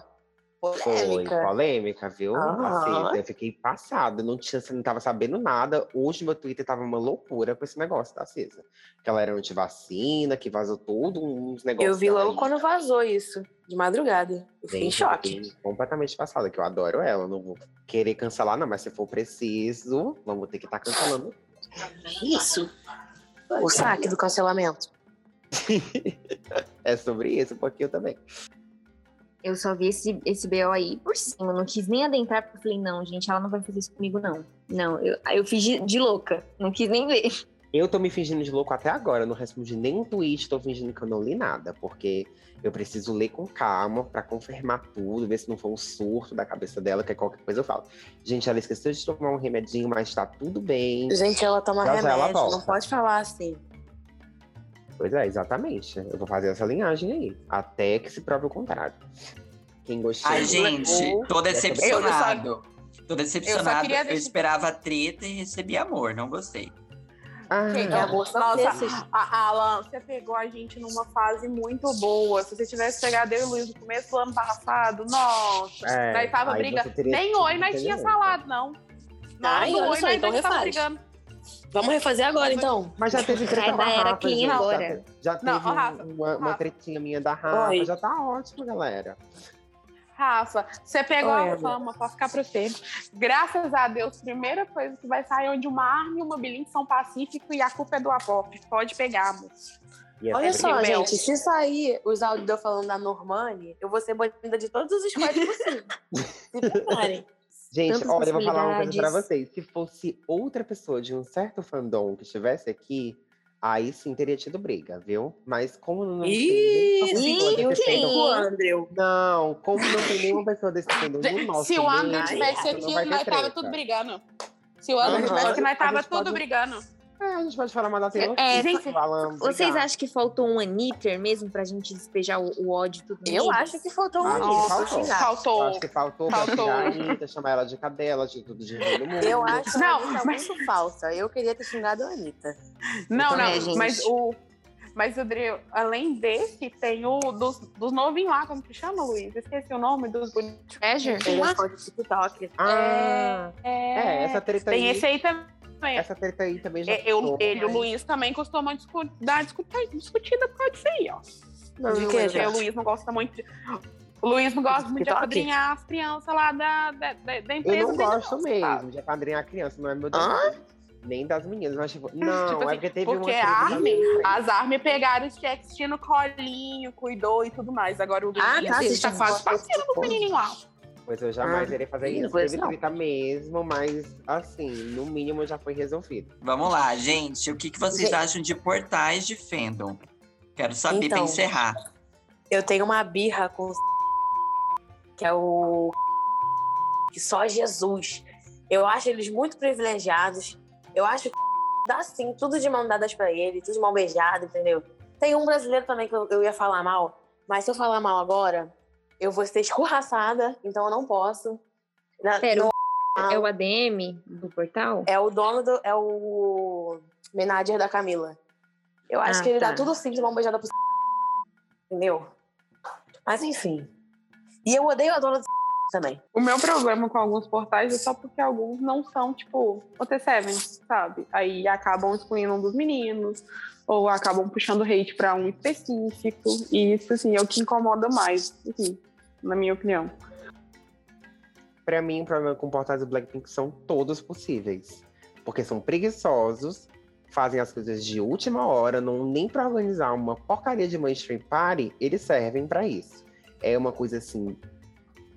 [SPEAKER 4] Foi
[SPEAKER 3] Polêmica.
[SPEAKER 4] polêmica, viu? Assim, eu fiquei passada, não tinha, não tava sabendo nada. Hoje meu Twitter tava uma loucura com esse negócio da Cisa. Que ela era antivacina, que vazou tudo, uns negócios.
[SPEAKER 3] Eu vi logo
[SPEAKER 4] aí.
[SPEAKER 3] quando vazou isso, de madrugada. Eu fiquei em choque.
[SPEAKER 4] completamente passada, que eu adoro ela. Não vou querer cancelar, não, mas se for preciso, vamos ter que estar cancelando.
[SPEAKER 3] Isso. O saque do cancelamento.
[SPEAKER 4] É sobre isso, um pouquinho também.
[SPEAKER 2] Eu só vi esse, esse BO aí por cima. Não quis nem adentrar, porque eu falei, não, gente, ela não vai fazer isso comigo, não. Não, eu, aí eu fiz de, de louca. Não quis nem ver.
[SPEAKER 4] Eu tô me fingindo de louco até agora, eu não respondi nem um tweet, tô fingindo que eu não li nada, porque eu preciso ler com calma pra confirmar tudo, ver se não foi um surto da cabeça dela, que é qualquer coisa eu falo. Gente, ela esqueceu de tomar um remedinho, mas tá tudo bem.
[SPEAKER 3] Gente, ela toma
[SPEAKER 4] Já já ela
[SPEAKER 3] remédio, não pode falar assim.
[SPEAKER 4] Pois é, exatamente. Eu vou fazer essa linhagem aí, até que se prove o contrário. Quem gostou.
[SPEAKER 1] Ai, gente, tô decepcionado. Tô decepcionado.
[SPEAKER 5] queria
[SPEAKER 1] Eu,
[SPEAKER 5] deixar-
[SPEAKER 1] esperava treta e recebi amor, não gostei.
[SPEAKER 4] Ah,
[SPEAKER 3] É amor
[SPEAKER 5] Nossa, a- Alan, você pegou a gente numa fase muito boa. Se você tivesse pegado eu e o Luiz no começo do ano passado, nossa,
[SPEAKER 4] É,
[SPEAKER 5] nós tava brigando. Nem oi nós tinha falado, não.
[SPEAKER 3] Ai,
[SPEAKER 5] Não, oi nós
[SPEAKER 3] então
[SPEAKER 5] tava brigando.
[SPEAKER 3] Vamos refazer agora, então.
[SPEAKER 4] Mas já teve treta
[SPEAKER 2] Sai
[SPEAKER 4] com a
[SPEAKER 2] da era
[SPEAKER 4] Rafa,
[SPEAKER 2] clean
[SPEAKER 4] gente. Já Já teve
[SPEAKER 5] Não, Rafa,
[SPEAKER 4] uma, uma
[SPEAKER 5] Rafa.
[SPEAKER 4] tretinha minha da Rafa,
[SPEAKER 3] Oi.
[SPEAKER 4] já tá ótimo, galera.
[SPEAKER 5] Rafa, você pegou
[SPEAKER 3] Oi,
[SPEAKER 5] a fama, pode ficar pra você. Graças a Deus, primeira coisa que vai sair é onde uma arma e uma bilhete são pacífico e a culpa é do Apop. Pode pegar, amor.
[SPEAKER 4] Essa
[SPEAKER 3] Olha só, gente, se sair os áudios de eu falando da Normani, eu vou ser banida de todos os squads possíveis. se preparem.
[SPEAKER 4] Gente,
[SPEAKER 2] Tantas
[SPEAKER 4] olha, eu vou falar uma coisa pra vocês. Se fosse outra pessoa de um certo fandom que estivesse aqui, aí sim teria tido briga, viu? Mas como não tem
[SPEAKER 3] Ih,
[SPEAKER 4] nenhuma pessoa
[SPEAKER 2] sim,
[SPEAKER 4] desse
[SPEAKER 2] quem?
[SPEAKER 4] fandom-
[SPEAKER 3] O Andrew.
[SPEAKER 4] Não, como não tem nenhuma pessoa desse fandom no nosso
[SPEAKER 5] Se o André
[SPEAKER 4] meio,
[SPEAKER 5] tivesse
[SPEAKER 4] não
[SPEAKER 5] aqui, nós tava tudo brigando. Se o André
[SPEAKER 3] Aham.
[SPEAKER 5] tivesse aqui, nós tava tudo
[SPEAKER 4] pode-
[SPEAKER 5] brigando.
[SPEAKER 4] É, a gente pode falar mal da Taylor
[SPEAKER 2] É,
[SPEAKER 4] Swift,
[SPEAKER 2] gente,
[SPEAKER 4] falando,
[SPEAKER 2] Vocês
[SPEAKER 4] brigar.
[SPEAKER 2] acham que faltou um Anitter mesmo pra gente despejar o, o ódio tudo
[SPEAKER 3] Eu acho que faltou um
[SPEAKER 4] Acho que
[SPEAKER 3] isso.
[SPEAKER 4] faltou. acho que faltou,
[SPEAKER 5] Faltou.
[SPEAKER 4] Anitta, chamar ela de cadela, de tudo de no mundo.
[SPEAKER 3] Eu acho
[SPEAKER 5] Não,
[SPEAKER 3] a Anitta
[SPEAKER 5] mas-
[SPEAKER 3] muito falsa. Eu queria ter xingado a Anitta.
[SPEAKER 5] Não,
[SPEAKER 2] também,
[SPEAKER 5] não,
[SPEAKER 2] gente.
[SPEAKER 5] mas o. Mas, André, além desse, tem o dos, dos novinhos lá, como que chama, Luiz? Esqueci o nome dos bonitos.
[SPEAKER 2] Treasure?
[SPEAKER 3] Ele é de TikTok.
[SPEAKER 4] Ah,
[SPEAKER 5] É,
[SPEAKER 4] é, essa treta
[SPEAKER 5] Tem
[SPEAKER 4] aí.
[SPEAKER 5] esse aí também.
[SPEAKER 4] Essa treta aí também já
[SPEAKER 5] É, eu,
[SPEAKER 4] passou,
[SPEAKER 5] ele e o
[SPEAKER 4] mas-
[SPEAKER 5] Luiz também costumam discu dar discuta- discutida por causa disso aí, ó.
[SPEAKER 3] Não, de que,
[SPEAKER 4] eu-
[SPEAKER 5] Porque o
[SPEAKER 3] gente?
[SPEAKER 5] Luiz não gosta muito. de- O Luiz não gosta muito de apadrinhar as crianças lá da, da, da, da empresa.
[SPEAKER 4] Eu não gosto mesmo
[SPEAKER 5] sabe?
[SPEAKER 4] de apadrinhar a criança, não é meu desejo. Nem das meninas, mas tipo, não,
[SPEAKER 5] Tipo
[SPEAKER 4] é
[SPEAKER 5] assim,
[SPEAKER 4] porque teve
[SPEAKER 5] porque
[SPEAKER 4] uma
[SPEAKER 5] a
[SPEAKER 4] treta
[SPEAKER 5] Armin-
[SPEAKER 4] também.
[SPEAKER 5] As armas pegaram os checks, tinha no colinho, cuidou e tudo mais. Agora o Luiz
[SPEAKER 3] Ah, tá,
[SPEAKER 5] está
[SPEAKER 3] vocês
[SPEAKER 5] quase
[SPEAKER 3] estão
[SPEAKER 5] passeando com o menininho lá.
[SPEAKER 4] Pois eu jamais
[SPEAKER 3] Ah,
[SPEAKER 4] irei fazer isso. Teve treta mesmo, mas assim, no mínimo já foi resolvido.
[SPEAKER 1] Vamos lá, gente. O que, que vocês
[SPEAKER 3] Gente.
[SPEAKER 1] acham de portais de fandom? Quero saber pra
[SPEAKER 3] Então.
[SPEAKER 1] encerrar.
[SPEAKER 3] Eu tenho uma birra com que é o que só Jesus. Eu acho eles muito privilegiados. Eu acho que dá sim tudo de mão dadas pra ele, tudo de mão beijada, entendeu? Tem um brasileiro também que eu, eu ia falar mal, mas se eu falar mal agora, eu vou ser escorraçada, então eu não posso. Na-
[SPEAKER 2] Pera,
[SPEAKER 3] no-
[SPEAKER 2] É o ADM do portal?
[SPEAKER 3] é o dono do. É o manager da Camila. Eu acho
[SPEAKER 2] Ah,
[SPEAKER 3] que ele
[SPEAKER 2] tá.
[SPEAKER 3] dá tudo sim de mão beijada pro Entendeu? Mas enfim. E eu odeio a dona do também.
[SPEAKER 5] O meu problema com alguns portais é só porque alguns não são, tipo, o T7, sabe? Aí acabam excluindo um dos meninos, ou acabam puxando hate pra um específico. E isso, assim, é o que incomoda mais, assim, na minha opinião.
[SPEAKER 4] Pra mim, o problema com portais do Blackpink são todos possíveis. Porque são preguiçosos, fazem as coisas de última hora, não nem pra organizar uma porcaria de mainstream party, eles servem pra isso. É uma coisa assim,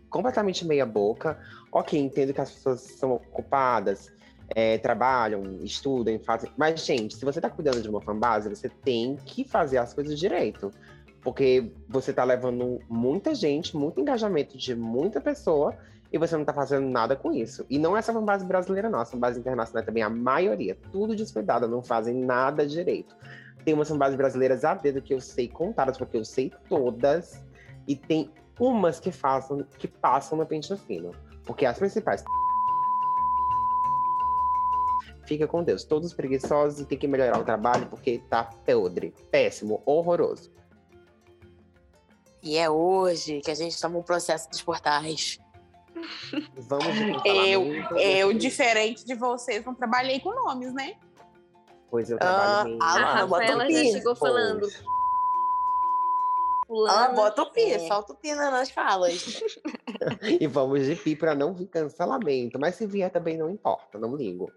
[SPEAKER 4] completamente meia boca. Ok, entendo que as pessoas são ocupadas, é, trabalham, estudam, fazem. Mas, gente, se você tá cuidando de uma fanbase, você tem que fazer as coisas direito. Porque você tá levando muita gente, muito engajamento de muita pessoa, e você não tá fazendo nada com isso. E não é só fanbase brasileira, não. A fanbase internacional também, a maioria. Tudo descuidada, não fazem nada direito. Tem umas fanbases brasileiras a dedo que eu sei contadas, porque eu sei todas. E tem umas que façam, que passam no pente fino. Porque as principais. Fica com Deus. Todos preguiçosos e tem que melhorar o trabalho porque tá podre, péssimo, horroroso.
[SPEAKER 3] E é hoje que a gente toma um processo dos portais.
[SPEAKER 4] Vamos de
[SPEAKER 5] Eu, eu, diferente de vocês, não trabalhei com nomes, né?
[SPEAKER 4] Pois eu
[SPEAKER 3] Ah,
[SPEAKER 4] trabalho
[SPEAKER 3] ah lá,
[SPEAKER 2] A
[SPEAKER 3] bota o
[SPEAKER 2] já
[SPEAKER 3] pi.
[SPEAKER 2] chegou falando.
[SPEAKER 3] Ah, bota o pi,
[SPEAKER 2] é.
[SPEAKER 3] solta o pi nas falas.
[SPEAKER 4] E vamos de pi pra não vir cancelamento. Mas se vier também não importa, não ligo.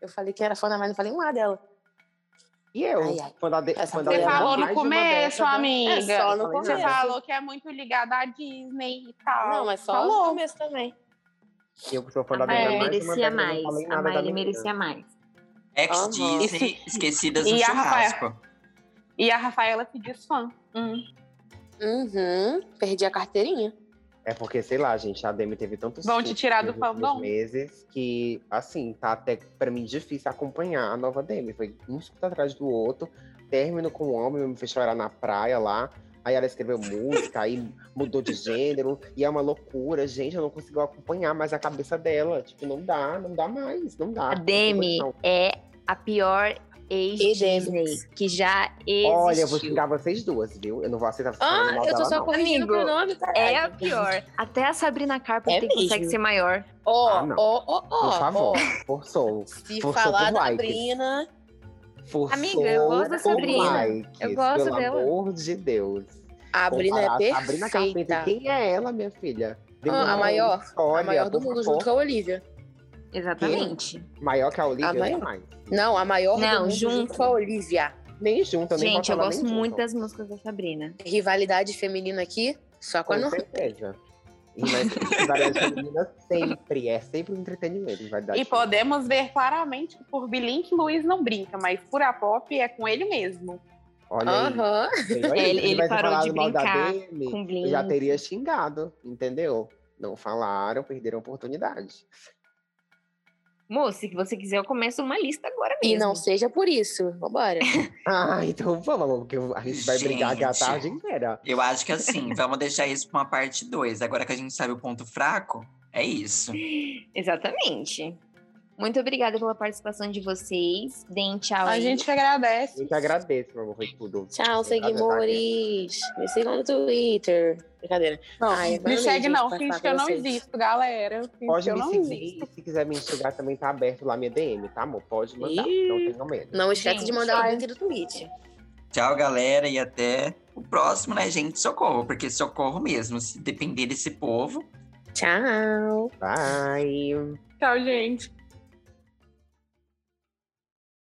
[SPEAKER 3] Eu falei que era fã, mas não falei um A dela.
[SPEAKER 4] E eu?
[SPEAKER 3] Ai, ai.
[SPEAKER 4] Quando a de,
[SPEAKER 3] Essa
[SPEAKER 4] quando a
[SPEAKER 5] Você
[SPEAKER 4] Débora
[SPEAKER 5] falou no começo,
[SPEAKER 4] década-
[SPEAKER 5] amiga.
[SPEAKER 3] É só no
[SPEAKER 4] falei
[SPEAKER 5] Você
[SPEAKER 3] começo.
[SPEAKER 5] falou que é muito ligada à Disney e tal.
[SPEAKER 3] Não, mas só no
[SPEAKER 5] Falou.
[SPEAKER 3] começo também.
[SPEAKER 4] Eu sou fã da
[SPEAKER 2] A
[SPEAKER 4] Débora
[SPEAKER 2] Miley
[SPEAKER 4] mais de uma
[SPEAKER 2] merecia mais. A
[SPEAKER 4] da
[SPEAKER 2] Miley merecia mais.
[SPEAKER 1] Ex-Disney, esquecidas no churrasco.
[SPEAKER 5] E a Rafaela se diz fã. Hum.
[SPEAKER 3] Uhum. Perdi a carteirinha.
[SPEAKER 4] É porque, sei lá, gente, a Demi teve tantos
[SPEAKER 5] Vão te tirar do
[SPEAKER 4] meses que, assim, tá até pra mim difícil acompanhar a nova Demi. Foi um surto atrás do outro. Término com o homem, me fez chorar na praia lá. Aí ela escreveu música, aí mudou de gênero. E é uma loucura, gente. Eu não consigo acompanhar mais a cabeça dela. Tipo, não dá, não dá mais, não dá.
[SPEAKER 2] A Demi
[SPEAKER 4] Não.
[SPEAKER 2] é a pior ex-Disney que já existiu.
[SPEAKER 4] Olha, eu vou xingar vocês duas, viu? Eu não vou aceitar vocês
[SPEAKER 3] Ah,
[SPEAKER 4] mal
[SPEAKER 3] eu tô só
[SPEAKER 4] não.
[SPEAKER 3] corrigindo o pronome, caralho.
[SPEAKER 2] É a pior. Até a Sabrina Carpenter
[SPEAKER 3] É
[SPEAKER 2] consegue ser maior.
[SPEAKER 3] Ó,
[SPEAKER 4] Ah,
[SPEAKER 3] ó, ó, ó.
[SPEAKER 4] Por favor,
[SPEAKER 3] ó.
[SPEAKER 4] forçou.
[SPEAKER 3] Se
[SPEAKER 4] Forçou
[SPEAKER 3] falar da. Sabrina,
[SPEAKER 4] Forçou
[SPEAKER 2] Amiga, eu gosto da Sabrina.
[SPEAKER 4] likes,
[SPEAKER 2] Eu gosto
[SPEAKER 4] pelo
[SPEAKER 2] dela.
[SPEAKER 4] amor de Deus.
[SPEAKER 3] a Sabrina é
[SPEAKER 4] Comparar a Sabrina
[SPEAKER 3] perfeita.
[SPEAKER 4] Carpenter, quem é ela, minha filha?
[SPEAKER 3] Ah, a maior,
[SPEAKER 4] história,
[SPEAKER 3] a maior do mundo,
[SPEAKER 4] favor.
[SPEAKER 3] junto com a Olivia.
[SPEAKER 2] Exatamente.
[SPEAKER 4] Maior que a Olivia,
[SPEAKER 3] A maior.
[SPEAKER 4] jamais.
[SPEAKER 3] Não, a maior
[SPEAKER 2] Não,
[SPEAKER 3] do mundo
[SPEAKER 2] junto.
[SPEAKER 3] junto com a Olivia.
[SPEAKER 4] Nem junto, nem
[SPEAKER 2] Gente, eu gosto muito
[SPEAKER 4] junto.
[SPEAKER 2] das músicas da Sabrina.
[SPEAKER 3] Rivalidade feminina aqui, só com a
[SPEAKER 4] Com
[SPEAKER 3] Norma.
[SPEAKER 4] certeza. Mas rivalidade feminina sempre, é sempre um entretenimento.
[SPEAKER 5] E podemos ver claramente que por Bilink, Luiz não brinca, mas por a Pop é com ele mesmo.
[SPEAKER 4] Olha aí.
[SPEAKER 2] Ele- ele
[SPEAKER 4] tivesse
[SPEAKER 2] parou de brincar
[SPEAKER 4] Demi,
[SPEAKER 2] com
[SPEAKER 4] eu já
[SPEAKER 2] Blink.
[SPEAKER 4] teria xingado, entendeu? Não falaram, perderam a oportunidade.
[SPEAKER 2] Moça, se você quiser, eu começo uma lista agora mesmo.
[SPEAKER 3] E não seja por isso. Vambora.
[SPEAKER 4] Ah, então vamos, amor, porque a gente vai brigar aqui a
[SPEAKER 1] Gente.
[SPEAKER 4] tarde inteira.
[SPEAKER 1] Eu acho que assim, vamos deixar isso pra uma parte 2. Agora que a gente sabe o ponto fraco, é isso.
[SPEAKER 2] Exatamente. Muito obrigada pela participação de vocês. Deem tchau
[SPEAKER 5] A
[SPEAKER 2] aí.
[SPEAKER 5] gente agradece.
[SPEAKER 4] Eu te agradeço, meu amor, foi tudo.
[SPEAKER 3] Tchau,
[SPEAKER 4] Tati.
[SPEAKER 3] seguimores. Me sigam no Twitter. Brincadeira.
[SPEAKER 5] Não,
[SPEAKER 3] Ai,
[SPEAKER 5] me
[SPEAKER 3] valeu,
[SPEAKER 5] segue
[SPEAKER 3] gente,
[SPEAKER 5] não, finge que eu não existo, galera. Finge
[SPEAKER 4] Pode
[SPEAKER 5] que eu
[SPEAKER 4] me
[SPEAKER 5] não
[SPEAKER 4] seguir,
[SPEAKER 5] existo.
[SPEAKER 4] se quiser me enxugar também tá aberto lá minha DM, tá, amor? Pode mandar,
[SPEAKER 3] Ih.
[SPEAKER 4] não tenho medo.
[SPEAKER 3] Não esquece de
[SPEAKER 2] Gente,
[SPEAKER 3] mandar o
[SPEAKER 5] ai.
[SPEAKER 3] link do Twitch.
[SPEAKER 1] Tchau, galera, e até o próximo, né, gente? Socorro, porque socorro mesmo. Se depender desse povo,
[SPEAKER 3] Tchau.
[SPEAKER 4] Bye!
[SPEAKER 5] Tchau, gente.